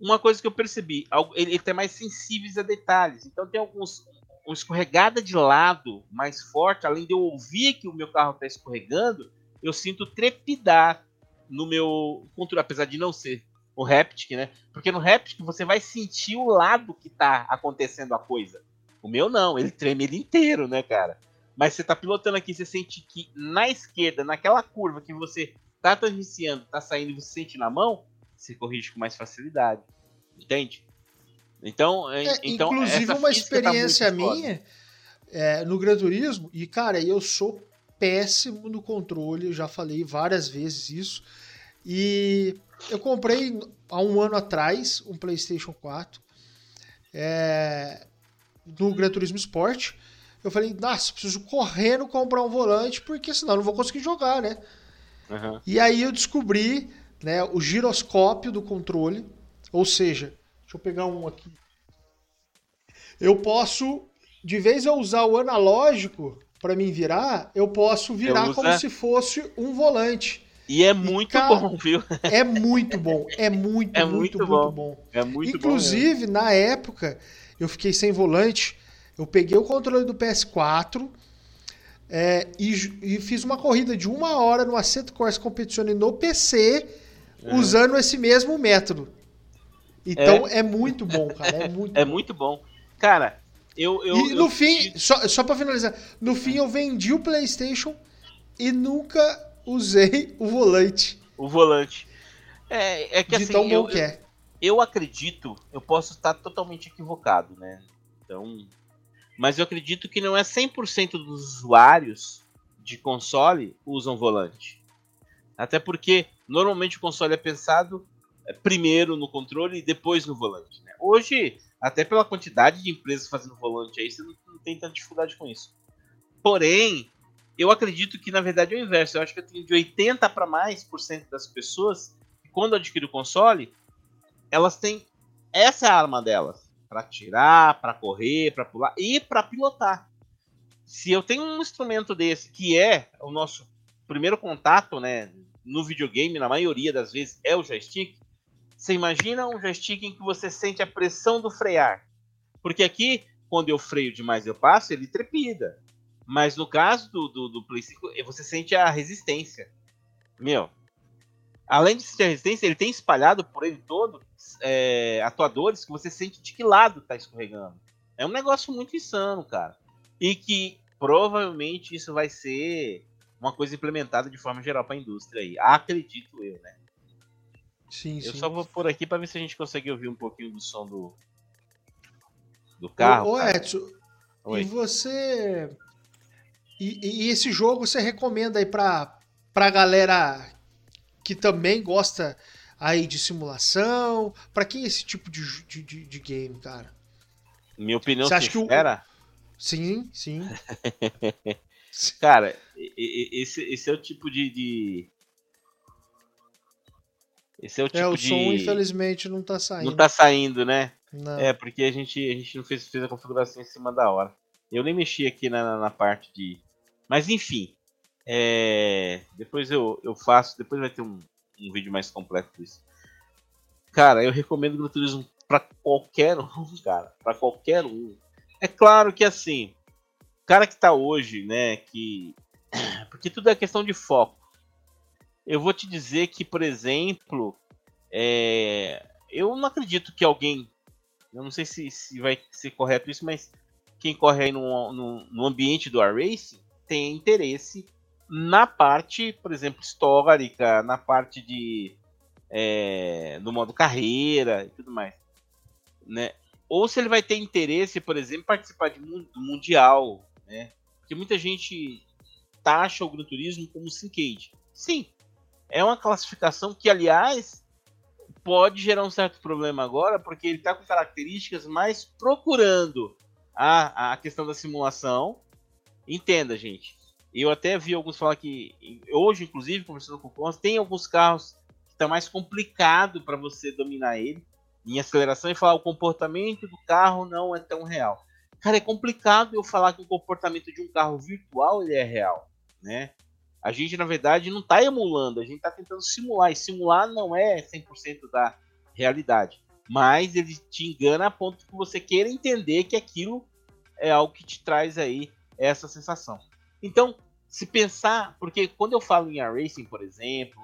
uma coisa que eu percebi, ele, tem mais sensíveis a detalhes. Então tem alguns uma escorregada de lado mais forte, além de eu ouvir que o meu carro está escorregando, eu sinto trepidar no meu controle, apesar de não ser o Reptic, né? Porque no Reptic você vai sentir o lado que está acontecendo a coisa. O meu não, ele treme ele inteiro, né, cara? Mas você está pilotando aqui, você sente que na esquerda, naquela curva que você está tangenciando, está saindo e você sente na mão, se corrige com mais facilidade. Entende? Então, é, é então inclusive uma tá experiência tá minha é, no Gran Turismo, e cara, eu sou péssimo no controle, eu já falei várias vezes isso. E eu comprei há um ano atrás um PlayStation 4 é, no Gran Turismo Sport. Eu falei, nossa, preciso correndo comprar um volante, porque senão eu não vou conseguir jogar, né? Uhum. E aí eu descobri né, o giroscópio do controle, ou seja, deixa eu pegar um aqui. Eu posso, de vez eu usar o analógico para me virar, eu posso virar como se fosse um volante. E é muito e, cara, bom, viu? É muito bom, é muito, é muito, muito, bom. muito bom. É muito Inclusive, bom na época, eu fiquei sem volante, eu peguei o controle do PS4 é, e, e, fiz uma corrida de uma hora no Assetto Corsa Competizione no PC uhum. usando esse mesmo método. Então é, é muito bom, cara. É muito, é bom. muito bom. Cara, eu. eu e no eu... fim, só, só pra finalizar, no fim eu vendi o PlayStation e nunca usei o volante. O volante. É, é que de assim. Tão bom eu, que é. Eu acredito, eu posso estar totalmente equivocado, né? Então. Mas eu acredito que não é 100% dos usuários de console usam volante. Até porque normalmente o console é pensado é, primeiro no controle e depois no volante. Né? Hoje, até pela quantidade de empresas fazendo volante aí, você não, não tem tanta dificuldade com isso. Porém, eu acredito que na verdade é o inverso. Eu acho que eu tenho de 80 para mais por cento das pessoas que quando adquirem o console, elas têm essa arma delas para tirar, para correr, para pular e para pilotar. Se eu tenho um instrumento desse que é o nosso primeiro contato, né, no videogame, na maioria das vezes, é o joystick. Você imagina um joystick em que você sente a pressão do frear. Porque aqui, quando eu freio demais eu passo, ele trepida. Mas no caso do, do, do Play 5, você sente a resistência. Meu, além de a resistência, ele tem espalhado por ele todo é, atuadores que você sente de que lado tá escorregando. É um negócio muito insano, cara. E que provavelmente isso vai ser uma coisa implementada de forma geral para a indústria aí. Acredito eu, né? Sim, eu sim. só vou por aqui para ver se a gente consegue ouvir um pouquinho do som do do carro. Ô, Edson, Oi. e você e, e, esse jogo você recomenda aí para para galera que também gosta aí de simulação? Para quem é esse tipo de, de, de, game, cara? Minha opinião você acha sincera? Que o... Sim, sim. Cara, esse, esse é o tipo de, de... Esse é o tipo é, o de... som infelizmente não tá saindo. Não tá saindo, né? Não. É, porque a gente, a gente não fez, fez a configuração em cima da hora. Eu nem mexi aqui na, na parte de... Mas enfim, é... depois eu, eu faço, depois vai ter um, um vídeo mais completo disso. Cara, eu recomendo Gran Turismo para qualquer um, cara, para qualquer um. É claro que assim, o cara que tá hoje, né, que porque tudo é questão de foco. Eu vou te dizer que, por exemplo, é... eu não acredito que alguém, eu não sei se, se vai ser correto isso, mas quem corre aí no, no, no ambiente do iRacing tem interesse na parte, por exemplo, histórica, na parte de é, no modo carreira e tudo mais, né? Ou se ele vai ter interesse, por exemplo, em participar de, do mundial, né? Porque muita gente taxa o Gran Turismo como Syncade. Sim, é uma classificação que, aliás, pode gerar um certo problema agora, porque ele está com características mais procurando a, a questão da simulação. Entenda, gente. Eu até vi alguns falar que hoje, inclusive, conversando com o Consta, tem alguns carros que está mais complicado para você dominar ele em aceleração e falar o comportamento do carro não é tão real. Cara, é complicado eu falar que o comportamento de um carro virtual ele é real né? A gente, na verdade, não está emulando, a gente está tentando simular, e simular não é 100% da realidade, mas ele te engana a ponto que você queira entender que aquilo é algo que te traz aí essa sensação. Então, se pensar, porque quando eu falo em racing, por exemplo,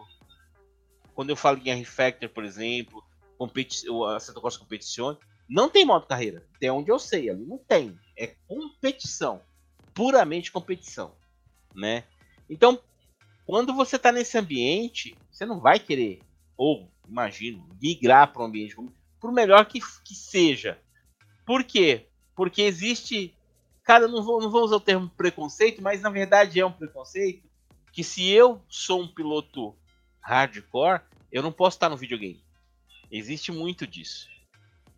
quando eu falo em R-Factor, por exemplo, a Santa Costa Competition, não tem modo carreira. Até onde eu sei, ali não tem. É competição. Puramente competição né? Então, quando você está nesse ambiente, você não vai querer, ou imagino, migrar para um ambiente por melhor que, que seja. Por quê? Porque existe. Cara, eu não vou, não vou usar o termo preconceito, mas na verdade é um preconceito. Que se eu sou um piloto hardcore, eu não posso estar no videogame. Existe muito disso.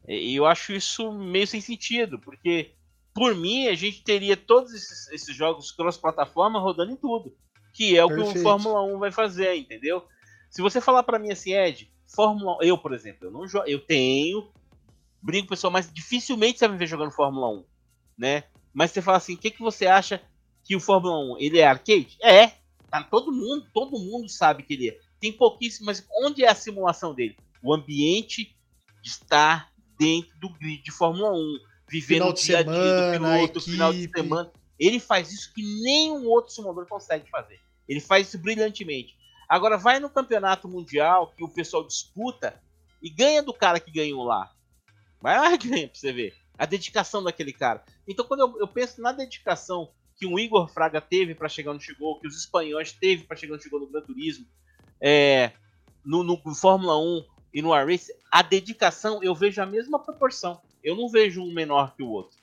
E eu acho isso meio sem sentido, porque por mim, a gente teria todos esses, esses jogos cross-plataforma rodando em tudo. Que é o Perfeito. que o Fórmula 1 vai fazer, entendeu? Se você falar para mim assim, Ed, Fórmula 1, eu, por exemplo, eu não jogo, eu tenho, brinco pessoal, mas dificilmente você vai me ver jogando Fórmula 1, né? Mas você fala assim, o que, que você acha que o Fórmula 1, ele é arcade? É, tá, todo mundo, todo mundo sabe que ele é. Tem pouquíssimo, mas onde é a simulação dele? O ambiente de estar dentro do grid de Fórmula 1 vivendo o dia a dia do piloto, final de semana. Ele faz isso que nenhum outro simulador consegue fazer. Ele faz isso brilhantemente. Agora vai no campeonato mundial que o pessoal disputa e ganha do cara que ganhou lá. Vai lá e ganha pra você ver. A dedicação daquele cara. Então quando eu, eu penso na dedicação que o Igor Fraga teve para chegar no Chegou, que os espanhóis teve para chegar no Chegou no Gran Turismo, é, no, no Fórmula 1 e no R-Race, a dedicação eu vejo a mesma proporção. Eu não vejo um menor que o outro.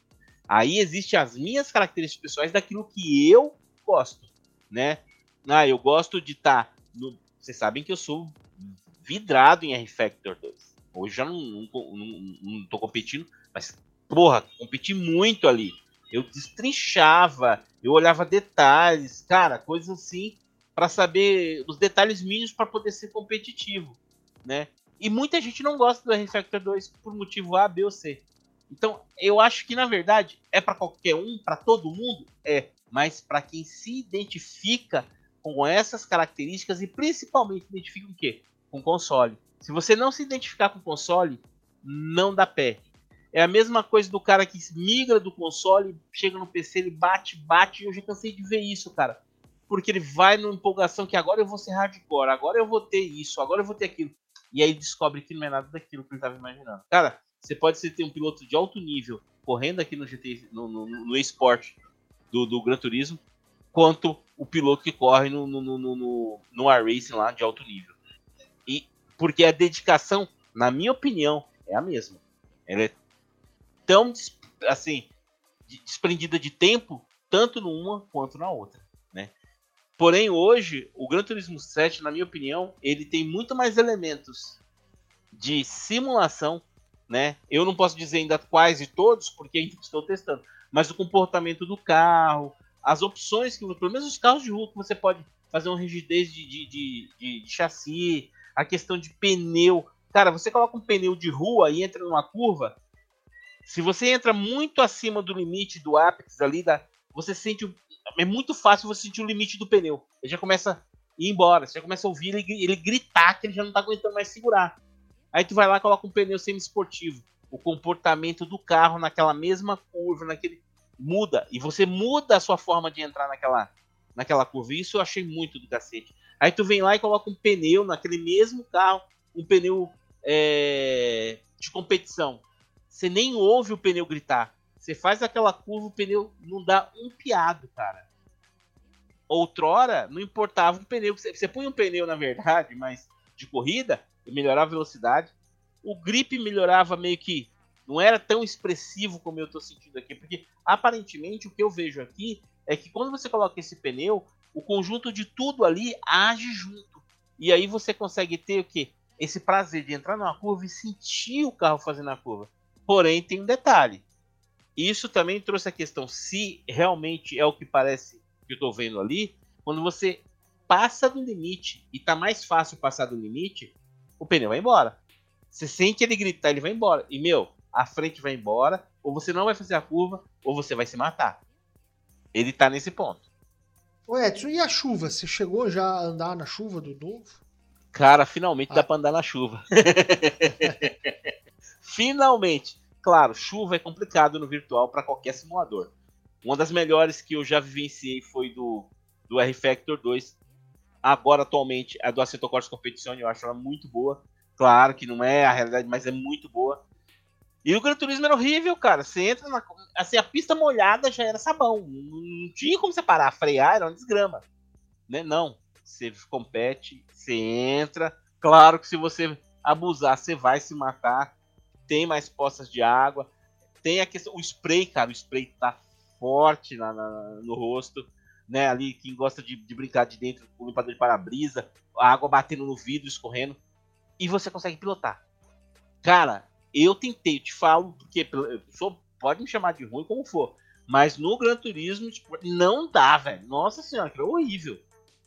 Aí existem as minhas características pessoais daquilo que eu gosto, né? Ah, eu gosto de estar tá no... Vocês sabem que eu sou vidrado em R-Factor 2. Hoje já não, não, não, não tô competindo, mas, porra, competi muito ali. Eu destrinchava, eu olhava detalhes, cara, coisas assim, para saber os detalhes mínimos para poder ser competitivo, né? E muita gente não gosta do R-Factor 2 por motivo A, B ou C. Então, eu acho que na verdade é para qualquer um, para todo mundo, é, mas para quem se identifica com essas características e principalmente identifica o quê? Com console. Se você não se identificar com console, não dá pé. É a mesma coisa do cara que migra do console, chega no PC, ele bate, bate, e eu já cansei de ver isso, cara. Porque ele vai numa empolgação que agora eu vou ser hardcore, agora eu vou ter isso, agora eu vou ter aquilo. E aí descobre que não é nada daquilo que ele estava imaginando. Cara, você pode ser ter um piloto de alto nível correndo aqui no GT, no, no, no esporte do, do Gran Turismo, quanto o piloto que corre no, no, no, no, no racing lá de alto nível. E porque a dedicação, na minha opinião, é a mesma. Ela é tão assim desprendida de tempo, tanto numa quanto na outra, né? Porém, hoje, o Gran Turismo 7, na minha opinião, ele tem muito mais elementos de simulação né? Eu não posso dizer ainda quais de todos, porque ainda estou testando, mas o comportamento do carro, as opções que, pelo menos os carros de rua que você pode fazer uma rigidez de, de, de, de, de chassi, a questão de pneu. Cara, você coloca um pneu de rua e entra numa curva, se você entra muito acima do limite do apex ali, da, você sente é muito fácil você sentir o limite do pneu. Ele já começa e ir embora. Você já começa a ouvir ele, ele gritar que ele já não tá aguentando mais segurar. Aí tu vai lá e coloca um pneu semi-esportivo. O comportamento do carro naquela mesma curva, naquele. muda. E você muda a sua forma de entrar naquela, naquela curva. Isso eu achei muito do cacete. Aí tu vem lá e coloca um pneu naquele mesmo carro, um pneu é, de competição. Você nem ouve o pneu gritar. Você faz aquela curva, o pneu não dá um piado, cara. Outrora, não importava o pneu. Você, você põe um pneu, na verdade, mas de corrida, melhorava a velocidade. O grip melhorava meio que. Não era tão expressivo como eu estou sentindo aqui. Porque aparentemente o que eu vejo aqui é que quando você coloca esse pneu, o conjunto de tudo ali age junto. E aí você consegue ter o quê? Esse prazer de entrar numa curva e sentir o carro fazendo a curva. Porém, tem um detalhe. Isso também trouxe a questão se realmente é o que parece que eu estou vendo ali. Quando você passa do limite e tá mais fácil passar do limite, o pneu vai embora. Você sente ele gritar, ele vai embora. E meu, a frente vai embora, ou você não vai fazer a curva, ou você vai se matar. Ele tá nesse ponto. Ô Edson, e a chuva? Você chegou já a andar na chuva do novo? Cara, finalmente ah. dá pra andar na chuva. finalmente. Claro, chuva é complicado no virtual para qualquer simulador. Uma das melhores que eu já vivenciei foi do, do R-Factor 2. Agora, atualmente, a do Assetto Corsa eu acho ela muito boa. Claro que não é a realidade, mas é muito boa. E o Gran Turismo era horrível, cara. Você entra na. Assim, a pista molhada já era sabão. Não tinha como você parar, frear, era uma desgrama. Né? Não. Você compete, você entra. Claro que se você abusar, você vai se matar. Tem mais poças de água. Tem a questão. O spray, cara. O spray tá forte na, na no rosto. Né, ali, quem gosta de, de brincar de dentro com o limpador de para-brisa, a água batendo no vidro, escorrendo, e você consegue pilotar. Cara, eu tentei, eu te falo, porque sou, pode me chamar de ruim como for. Mas no Gran Turismo tipo, não dá, velho. Nossa senhora, que é horrível.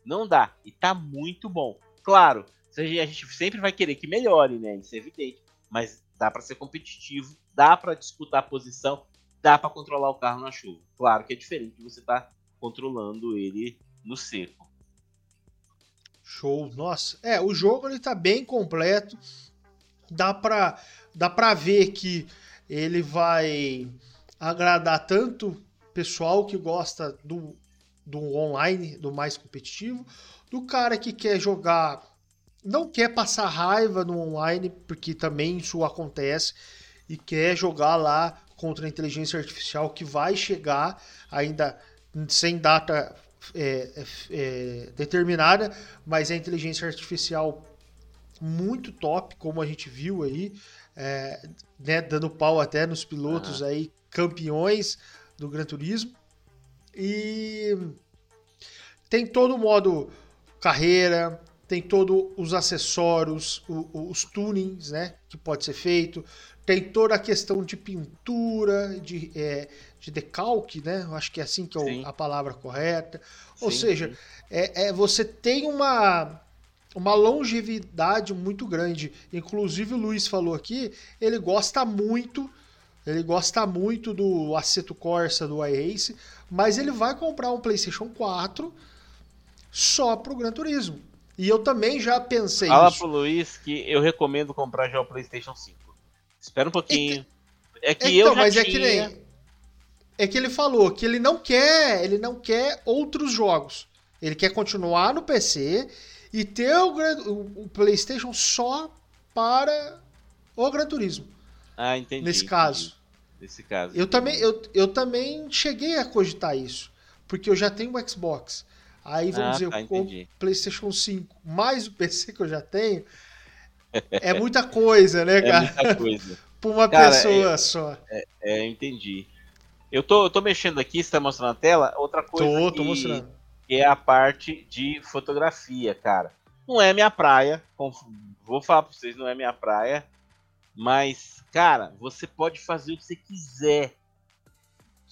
Não dá. E tá muito bom. Claro, a gente sempre vai querer que melhore, né? Isso é evidente. Mas dá para ser competitivo, dá para disputar a posição, dá para controlar o carro na chuva. Claro que é diferente de você estar tá controlando ele no seco. Show, nossa. É, o jogo ele tá bem completo. Dá para dá para ver que ele vai agradar tanto pessoal que gosta do, do online, do mais competitivo, do cara que quer jogar, não quer passar raiva no online, porque também isso acontece, e quer jogar lá contra a inteligência artificial que vai chegar ainda sem data é, é, é determinada, mas a inteligência artificial muito top, como a gente viu aí é, né, dando pau até nos pilotos aí campeões do Gran Turismo. E tem todo o modo carreira, tem todos os acessórios, o, os tunings, né, que pode ser feito. Tem toda a questão de pintura, de, é, de decalque, né? Eu acho que é assim que é a palavra correta. Ou sim, seja, sim. É, é, você tem uma uma longevidade muito grande. Inclusive o Luiz falou aqui, ele gosta muito, ele gosta muito do Assetto Corsa do iRace, mas ele vai comprar um PlayStation 4 só pro Gran Turismo. E eu também já pensei Fala isso. pro Luiz que eu recomendo comprar já o PlayStation 5. Espera um pouquinho. É que, é que então, eu já mas tinha... é que nem é que ele falou que ele não quer, ele não quer outros jogos. Ele quer continuar no PC e ter o, o, o PlayStation só para o Gran Turismo. Ah, entendi. Nesse caso. Entendi. Nesse caso. Eu também, eu, eu também cheguei a cogitar isso. Porque eu já tenho o Xbox. Aí vamos ah, dizer, tá, o PlayStation 5 mais o PC que eu já tenho. É muita coisa, né, cara? É muita coisa. Pra uma cara, pessoa é, só. É, é, entendi. Eu tô, eu tô mexendo aqui, você tá mostrando a tela. Outra coisa. Tô, que... tô mostrando que é a parte de fotografia, cara. Não é minha praia, vou falar pra vocês, não é minha praia, mas, cara, você pode fazer o que você quiser.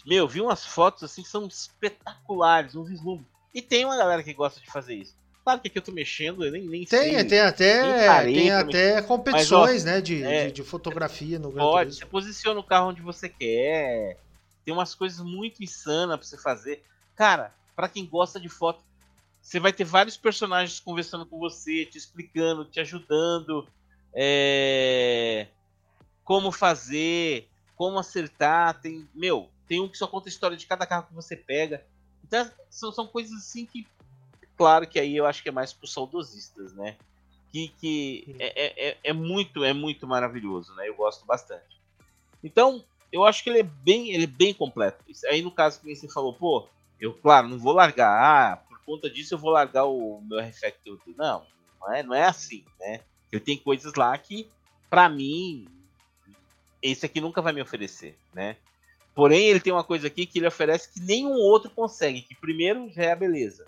Meu, vi umas fotos assim que são espetaculares, um vislumbre. E tem uma galera que gosta de fazer isso. Claro que aqui eu tô mexendo, eu nem, nem tem, sei. Tem até, tem até competições, Mas, ó, né, de, é, de, de, fotografia no Gran Pode, você posiciona o carro onde você quer. Tem umas coisas muito insanas pra você fazer. Cara, para quem gosta de foto, você vai ter vários personagens conversando com você, te explicando, te ajudando, é... como fazer, como acertar. Tem, meu, tem um que só conta a história de cada carro que você pega. Então, são, são coisas assim que, claro que aí eu acho que é mais para os saudosistas, né? Que, que é, é, é, é muito, é muito maravilhoso, né? Eu gosto bastante. Então, eu acho que ele é bem, ele é bem completo. Aí no caso que você falou, pô, eu, claro, não vou largar, ah, por conta disso eu vou largar o meu Refactor. Não, não é, não é assim, né? Eu tenho coisas lá que, para mim, esse aqui nunca vai me oferecer, né? Porém, ele tem uma coisa aqui que ele oferece que nenhum outro consegue, que primeiro já é a beleza.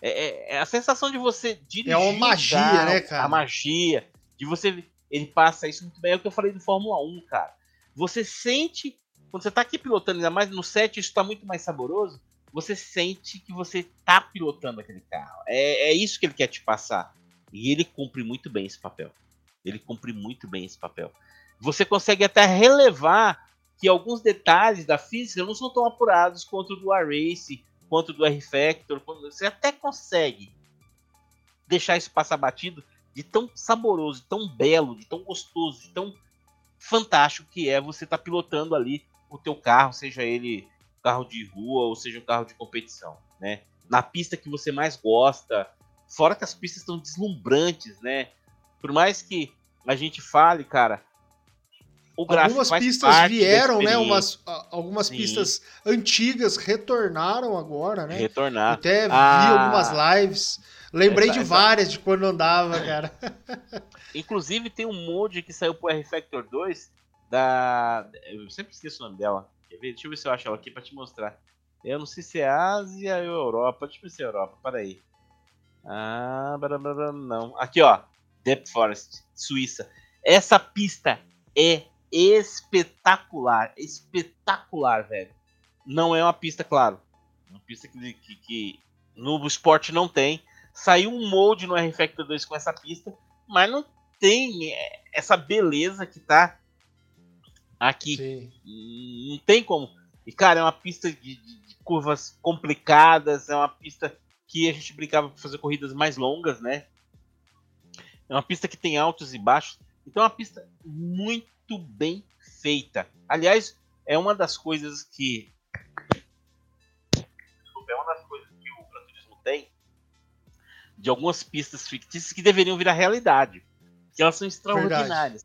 É, é, é a sensação de você dirigir. É uma magia, né, cara? A magia. De você. Ele passa isso muito bem. É o que eu falei do Fórmula 1, cara. Você sente. Quando você tá aqui pilotando, ainda mais no set, isso tá muito mais saboroso você sente que você tá pilotando aquele carro. É, é isso que ele quer te passar. E ele cumpre muito bem esse papel. Ele cumpre muito bem esse papel. Você consegue até relevar que alguns detalhes da física não são tão apurados quanto do R-Race, quanto do R-Factor. Você até consegue deixar isso passar batido de tão saboroso, de tão belo, de tão gostoso, de tão fantástico que é você estar tá pilotando ali o teu carro, seja ele carro de rua ou seja um carro de competição, né? Na pista que você mais gosta, fora que as pistas estão deslumbrantes, né? Por mais que a gente fale, cara, o gráfico algumas pistas vieram, né? Umas, algumas Sim. pistas antigas retornaram agora, né? Retornaram. Até vi ah, algumas lives. Lembrei essa, de várias essa... de quando andava, cara. Inclusive tem um mod que saiu pro R-Factor 2 da. Eu sempre esqueço o nome dela. Deixa eu ver se eu acho ela aqui pra te mostrar. Eu não sei se é Ásia ou Europa. Deixa eu ver se é Europa. Para aí. Ah, blá, blá, blá, não. Aqui, ó. Depth Forest, Suíça. Essa pista é espetacular. Espetacular, velho. Não é uma pista, claro. Uma pista que, que, que no esporte não tem. Saiu um molde no R-Factor 2 com essa pista, mas não tem essa beleza que tá aqui. Sim. Não tem como. E, cara, é uma pista de, de, de, curvas complicadas, é uma pista que a gente brincava para fazer corridas mais longas, né? É uma pista que tem altos e baixos. Então é uma pista muito bem feita. Aliás, é uma das coisas que. É uma das coisas que o Gran Turismo tem de algumas pistas fictícias que deveriam virar realidade. Que elas são extraordinárias. Verdade.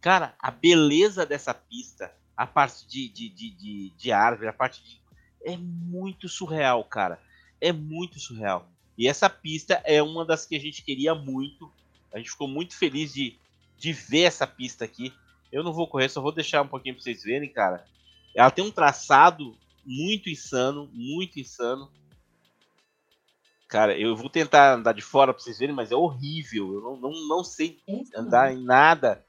Cara, a beleza dessa pista, a parte de, de, de, de, de árvore, a parte de. É muito surreal, cara. É muito surreal. E essa pista é uma das que a gente queria muito. A gente ficou muito feliz de, de ver essa pista aqui. Eu não vou correr, só vou deixar um pouquinho pra vocês verem, cara. Ela tem um traçado muito insano, muito insano. Cara, eu vou tentar andar de fora pra vocês verem, mas é horrível. Eu não, não, não sei andar em nada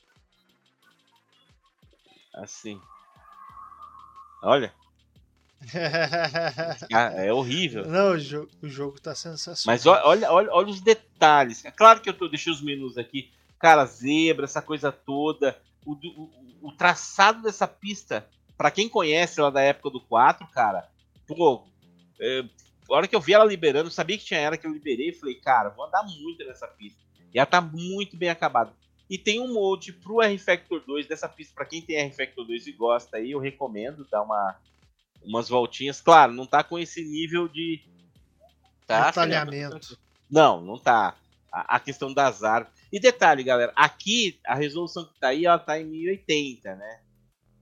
Assim. Olha. Ah, é horrível. Não, o jogo, o jogo tá sensacional. Mas olha, olha, olha os detalhes. É claro que eu tô, deixei os menus aqui. Cara, zebra, essa coisa toda. O, o, o traçado dessa pista, para quem conhece lá da época do 4, cara, pô, é, a hora que eu vi ela liberando, sabia que tinha era que eu liberei, falei, cara, vou andar muito nessa pista. E ela tá muito bem acabada. E tem um molde pro R-Factor 2 dessa pista. Para quem tem R-Factor 2 e gosta aí, eu recomendo dar uma, umas voltinhas. Claro, não tá com esse nível de. Tá, Detalhamento. Não, não tá. A, a, questão das árvores. E detalhe, galera, aqui a resolução que tá aí, ela tá em 1080, né?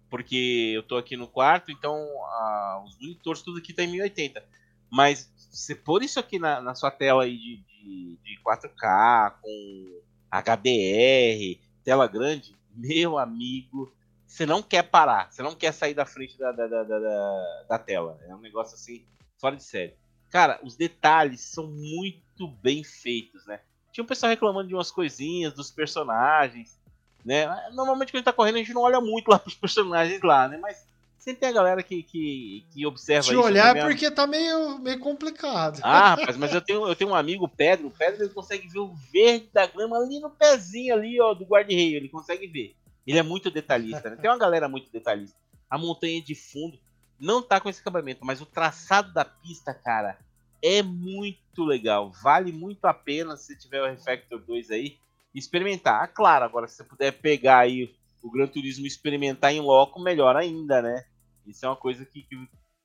Porque eu tô aqui no quarto, então a, os monitores tudo aqui tá em 1080. Mas você pôr isso aqui na, na sua tela aí de, de, de 4K, com HDR, tela grande, meu amigo, você não quer parar, você não quer sair da frente da, da, da, da, da tela. É um negócio assim, fora de série. Cara, os detalhes são muito bem feitos, né? Tinha um pessoal reclamando de umas coisinhas dos personagens, né? Normalmente quando a gente tá correndo a gente não olha muito lá pros personagens lá, né? Mas Sempre tem a galera que, que, que observa Se isso. Se olhar é porque tá meio, meio complicado. Ah, rapaz, mas eu tenho, eu tenho um amigo, o Pedro. O Pedro ele consegue ver o verde da grama ali no pezinho ali, ó, do guarda-reio. Ele consegue ver. Ele é muito detalhista, né? Tem uma galera muito detalhista. A montanha de fundo não tá com esse acabamento, mas o traçado da pista, cara, é muito legal. Vale muito a pena se tiver o Refactor 2 aí experimentar. Ah, claro, agora se você puder pegar aí o Gran Turismo e experimentar em loco, melhor ainda, né? Isso é uma coisa que, que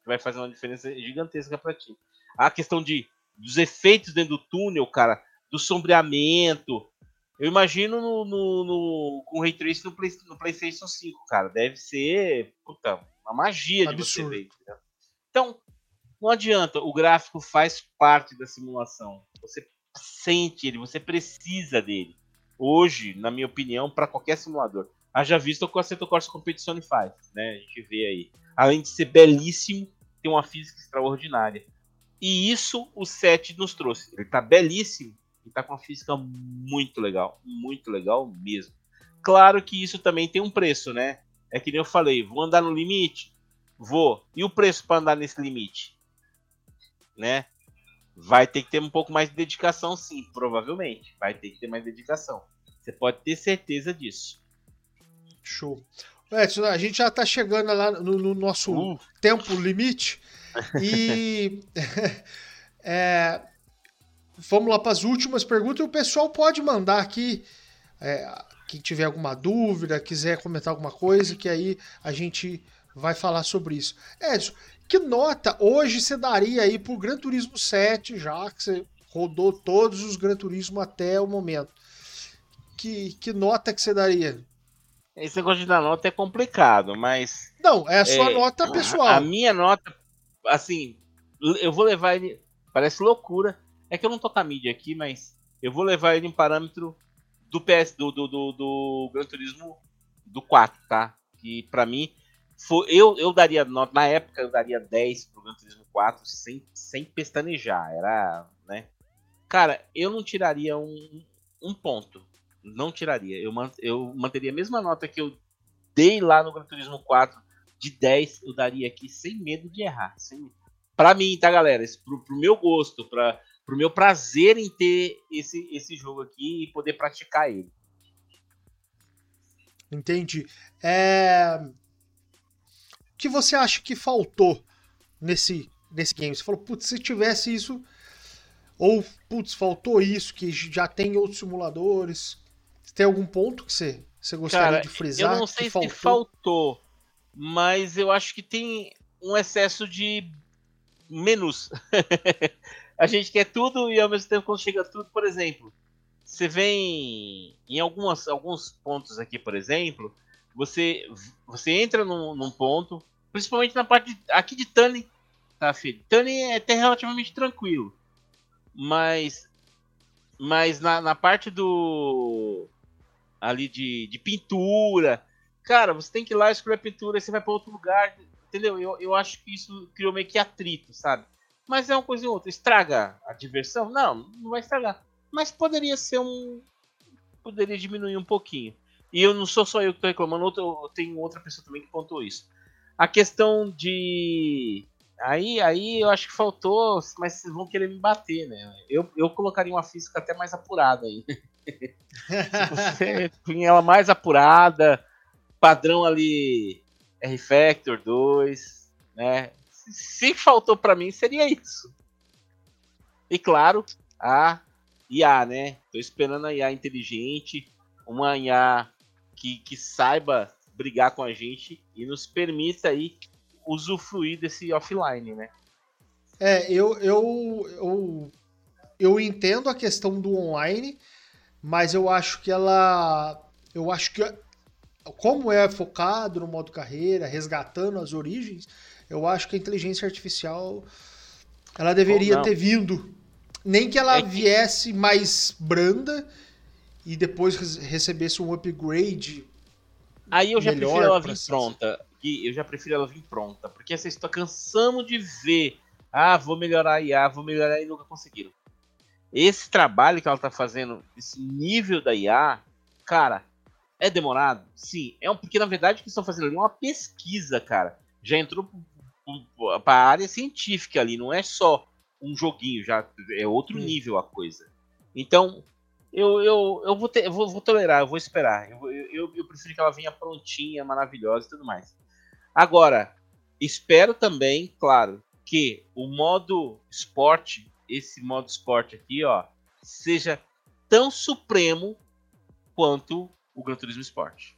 vai fazer uma diferença gigantesca para ti. A questão de dos efeitos dentro do túnel, cara, do sombreamento. Eu imagino no, no, no com o Ray Tracing no, Play, no, PlayStation 5, cara. Deve ser puta, uma magia Absurdo. de você ver. Então, não adianta, o gráfico faz parte da simulação. Você sente ele, você precisa dele. Hoje, na minha opinião, para qualquer simulador. Haja visto o que o Assetto Corsa Competizione faz, né? A gente vê aí. Além de ser belíssimo, tem uma física extraordinária. E isso o 7 nos trouxe. Ele tá belíssimo e tá com uma física muito legal. Muito legal mesmo. Claro que isso também tem um preço, né? É que nem eu falei, vou andar no limite? Vou. E o preço para andar nesse limite? Né? Vai ter que ter um pouco mais de dedicação, sim, provavelmente. Vai ter que ter mais dedicação. Você pode ter certeza disso. Show. Edson, a gente já está chegando lá no, no nosso uh. tempo limite. E é, vamos lá para as últimas perguntas. O pessoal pode mandar aqui. É, quem tiver alguma dúvida, quiser comentar alguma coisa, que aí a gente vai falar sobre isso. Edson, que nota hoje você daria aí pro Gran Turismo 7, já que você rodou todos os Gran Turismo até o momento? Que, que nota que você daria? Esse negócio de dar nota é complicado, mas. Não, é a sua é, nota pessoal. A, a, minha nota, assim, eu vou levar ele. Parece loucura. É que eu não tô com a mídia aqui, mas eu vou levar ele em parâmetro do PS, do, do, do, do Gran Turismo do 4, tá? Que pra mim eu, eu daria nota, na época eu daria 10 pro Gran Turismo 4 sem, sem pestanejar, era, né? Cara, eu não tiraria um, um ponto. Não tiraria. Eu, man, eu manteria a mesma nota que eu dei lá no Gran Turismo 4 de 10, eu daria aqui sem medo de errar. Sem... Pra mim, tá, galera? Pro, pro meu gosto, pra, pro meu prazer em ter esse, esse jogo aqui e poder praticar ele. Entendi. É que você acha que faltou nesse, nesse game? Você falou, putz, se tivesse isso, ou putz, faltou isso, que já tem outros simuladores. Tem algum ponto que você, você gostaria Cara, de frisar? Eu não sei se faltou? faltou, mas eu acho que tem um excesso de menus. a gente quer tudo e ao mesmo tempo quando chega tudo, por exemplo, você vem em algumas, alguns pontos aqui, por exemplo, você, você entra num, num ponto, Principalmente na parte de, aqui de Tani, tá, filho? Tani é até relativamente tranquilo. Mas. Mas na, na parte do. Ali de, de pintura. Cara, você tem que ir lá escolher a pintura e você vai para outro lugar. Entendeu? Eu, eu acho que isso criou meio que atrito, sabe? Mas é uma coisa ou outra. Estraga a diversão? Não, não vai estragar. Mas poderia ser um. Poderia diminuir um pouquinho. E eu não sou só eu que tô reclamando, outro, tem outra pessoa também que pontuou isso. A questão de. Aí, aí eu acho que faltou, mas vocês vão querer me bater, né? Eu, eu colocaria uma física até mais apurada aí. você punha ela mais apurada, padrão ali R-Factor 2, né? Se faltou para mim, seria isso. E claro, a IA, né? Tô esperando a IA inteligente, uma IA que, que saiba brigar com a gente e nos permita aí usufruir desse offline, né? É, eu, eu, eu, eu entendo a questão do online, mas eu acho que ela. Eu acho que. Como é focado no modo carreira, resgatando as origens, eu acho que a inteligência artificial ela deveria ter vindo. Nem que ela é que... viesse mais branda e depois recebesse um upgrade Aí eu já prefiro ela vir pronta. E eu já prefiro ela vir pronta. Porque vocês estão cansando de ver. Ah, vou melhorar a IA, vou melhorar e nunca conseguiram. Esse trabalho que ela tá fazendo, esse nível da IA, cara, é demorado? Sim. É um, porque na verdade o que estão fazendo ali é uma pesquisa, cara. Já entrou para a área científica ali, não é só um joguinho, já é outro hum. nível a coisa. Então, eu, eu, eu, vou, ter, eu vou, vou, tolerar, eu vou esperar. Eu, eu, eu, prefiro que ela venha prontinha, maravilhosa e tudo mais. Agora, espero também, claro, que o modo esporte, esse modo esporte aqui, ó, seja tão supremo quanto o Gran Turismo Sport.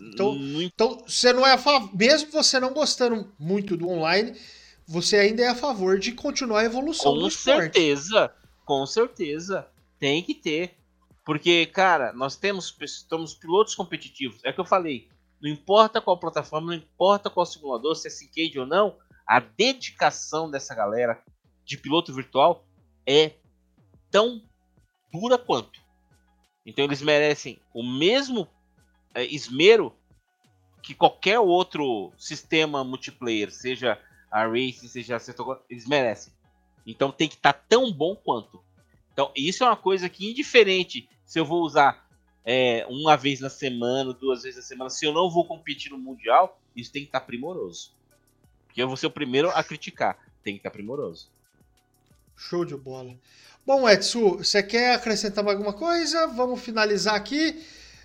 Então, então você não é a favor, mesmo você não gostando muito do online, você ainda é a favor de continuar a evolução com do esporte. Com certeza, com certeza. Tem que ter. Porque, cara, nós temos, temos pilotos competitivos. É o que eu falei. Não importa qual plataforma, não importa qual simulador, se é Syncade ou não, a dedicação dessa galera de piloto virtual é tão dura quanto. Então eles merecem o mesmo é, esmero que qualquer outro sistema multiplayer, seja a Race, seja a Setor, eles merecem. Então tem que estar tá tão bom quanto. Então isso é uma coisa que indiferente se eu vou usar é, uma vez na semana, duas vezes na semana, se eu não vou competir no mundial, isso tem que estar tá primoroso. Porque eu vou ser o primeiro a criticar. Tem que estar tá primoroso. Show de bola. Bom, Edson, você quer acrescentar mais alguma coisa? Vamos finalizar aqui.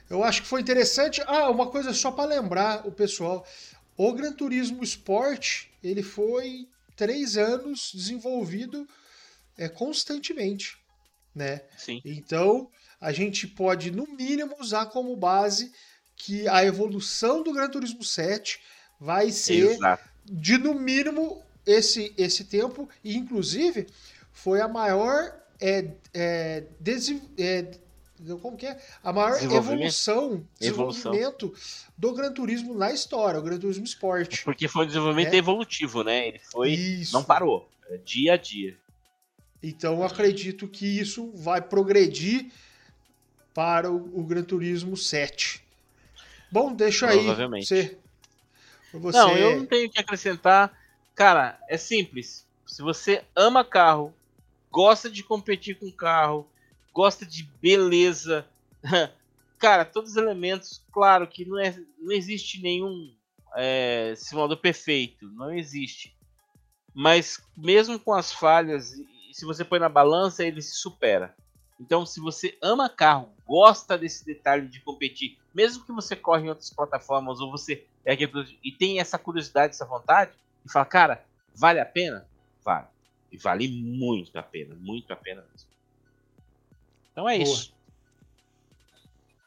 Eu acho que foi interessante. Ah, uma coisa só para lembrar o pessoal. O Gran Turismo Sport, ele foi três anos desenvolvido é, constantemente, né? Sim. Então, a gente pode, no mínimo, usar como base que a evolução do Gran Turismo 7 vai ser Exato. de, no mínimo, esse, esse tempo. E, inclusive, foi a maior é, é, é, como que é? A maior evolução, desenvolvimento evolução. do Gran Turismo na história, o Gran Turismo Sport. É porque foi um desenvolvimento é. evolutivo, né? Ele foi. Isso. Não parou. É dia a dia. Então eu acredito que isso vai progredir para o, o Gran Turismo 7. Bom, deixa aí. Você, você... Não, eu não tenho que acrescentar. Cara, é simples. Se você ama carro, gosta de competir com carro, gosta de beleza. Cara, todos os elementos, claro que não, é, não existe nenhum é, simulador perfeito, não existe. Mas mesmo com as falhas, se você põe na balança, ele se supera. Então, se você ama carro, gosta desse detalhe de competir, mesmo que você corre em outras plataformas ou você é e tem essa curiosidade, essa vontade, e fala, cara, vale a pena? Vale. E vale muito a pena, muito a pena mesmo. Então é Boa. isso.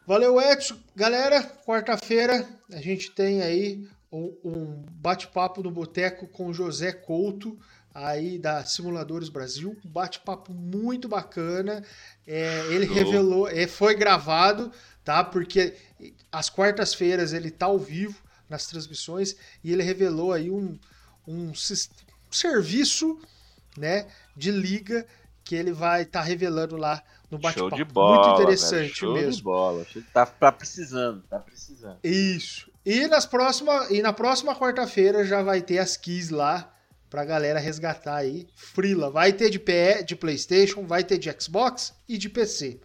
Valeu, Edson. Galera, quarta-feira a gente tem aí um, bate-papo no boteco com José Couto, aí da Simuladores Brasil. Um bate-papo muito bacana. É, ele revelou, é, foi gravado, tá? Porque às quartas-feiras ele tá ao vivo nas transmissões e ele revelou aí um, um, um serviço né, de liga que ele vai estar tá revelando lá no bate-papo. Show de bola. Muito interessante show mesmo. de bola. Tá, tá precisando, tá precisando. Isso. E, nas próxima, e na próxima quarta-feira já vai ter as keys lá pra galera resgatar aí. Frila. Vai ter de, PE, de PlayStation, vai ter de Xbox e de PC.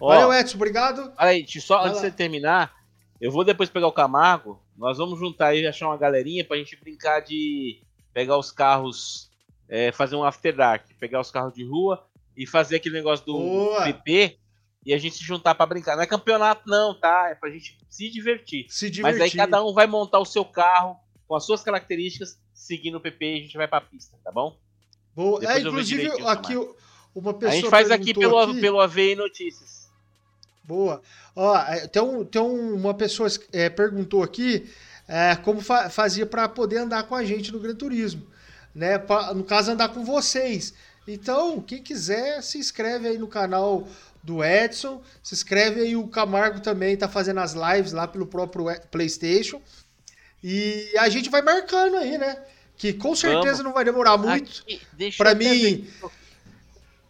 Ó, Valeu, Edson. Obrigado. Aí, só vai antes lá. de terminar, eu vou depois pegar o Camargo. Nós vamos juntar aí, achar uma galerinha pra gente brincar de pegar os carros, é, fazer um After Dark. Pegar os carros de rua e fazer aquele negócio do Boa. PP e a gente se juntar para brincar. Não é campeonato, não, tá? É pra gente se divertir. Se divertir. Mas aí cada um vai montar o seu carro com as suas características, seguindo o PP e a gente vai pra pista, tá bom? Boa. é, inclusive, aqui uma pessoa. A gente faz aqui pelo, aqui... pelo AVI Notícias. Boa. Ó, é, tem, um, tem um, uma pessoa é, perguntou aqui é, como fa fazia para poder andar com a gente no Gran Turismo. Né? Pra, no caso, andar com vocês. Então, quem quiser, se inscreve aí no canal do Edson, se inscreve aí, o Camargo também tá fazendo as lives lá pelo próprio PlayStation. E a gente vai marcando aí, né? Que com certeza Vamos. não vai demorar muito para mim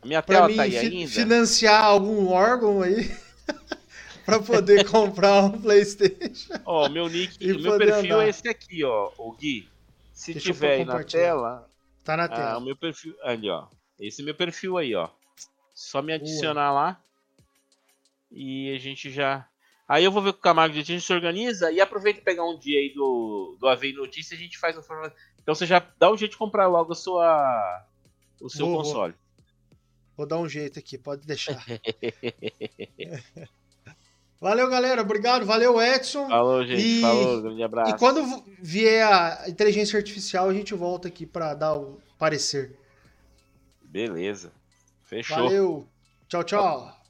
minha para mim tá fi financiar algum órgão aí para poder comprar um PlayStation. Ó, meu nick, meu perfil andar. é esse aqui, ó, o Gui. Se Deixa tiver aí na tela, tá na tela. Ah, o meu perfil ali, ó. Esse é meu perfil aí, ó. Só me adicionar lá. E a gente já. Aí eu vou ver com o Camargo, a gente se organiza e aproveita e pegar um dia aí do, do AVI Notícia e a gente faz um Então você já dá um jeito de comprar logo a sua, o seu vou, console. Vou. vou dar um jeito aqui, pode deixar. Valeu, galera. Obrigado. Valeu, Edson. Falou, gente. E- Falou, grande abraço. E quando vier a inteligência artificial, a gente volta aqui para dar o parecer. Beleza. Fechou. Valeu. Tchau, tchau.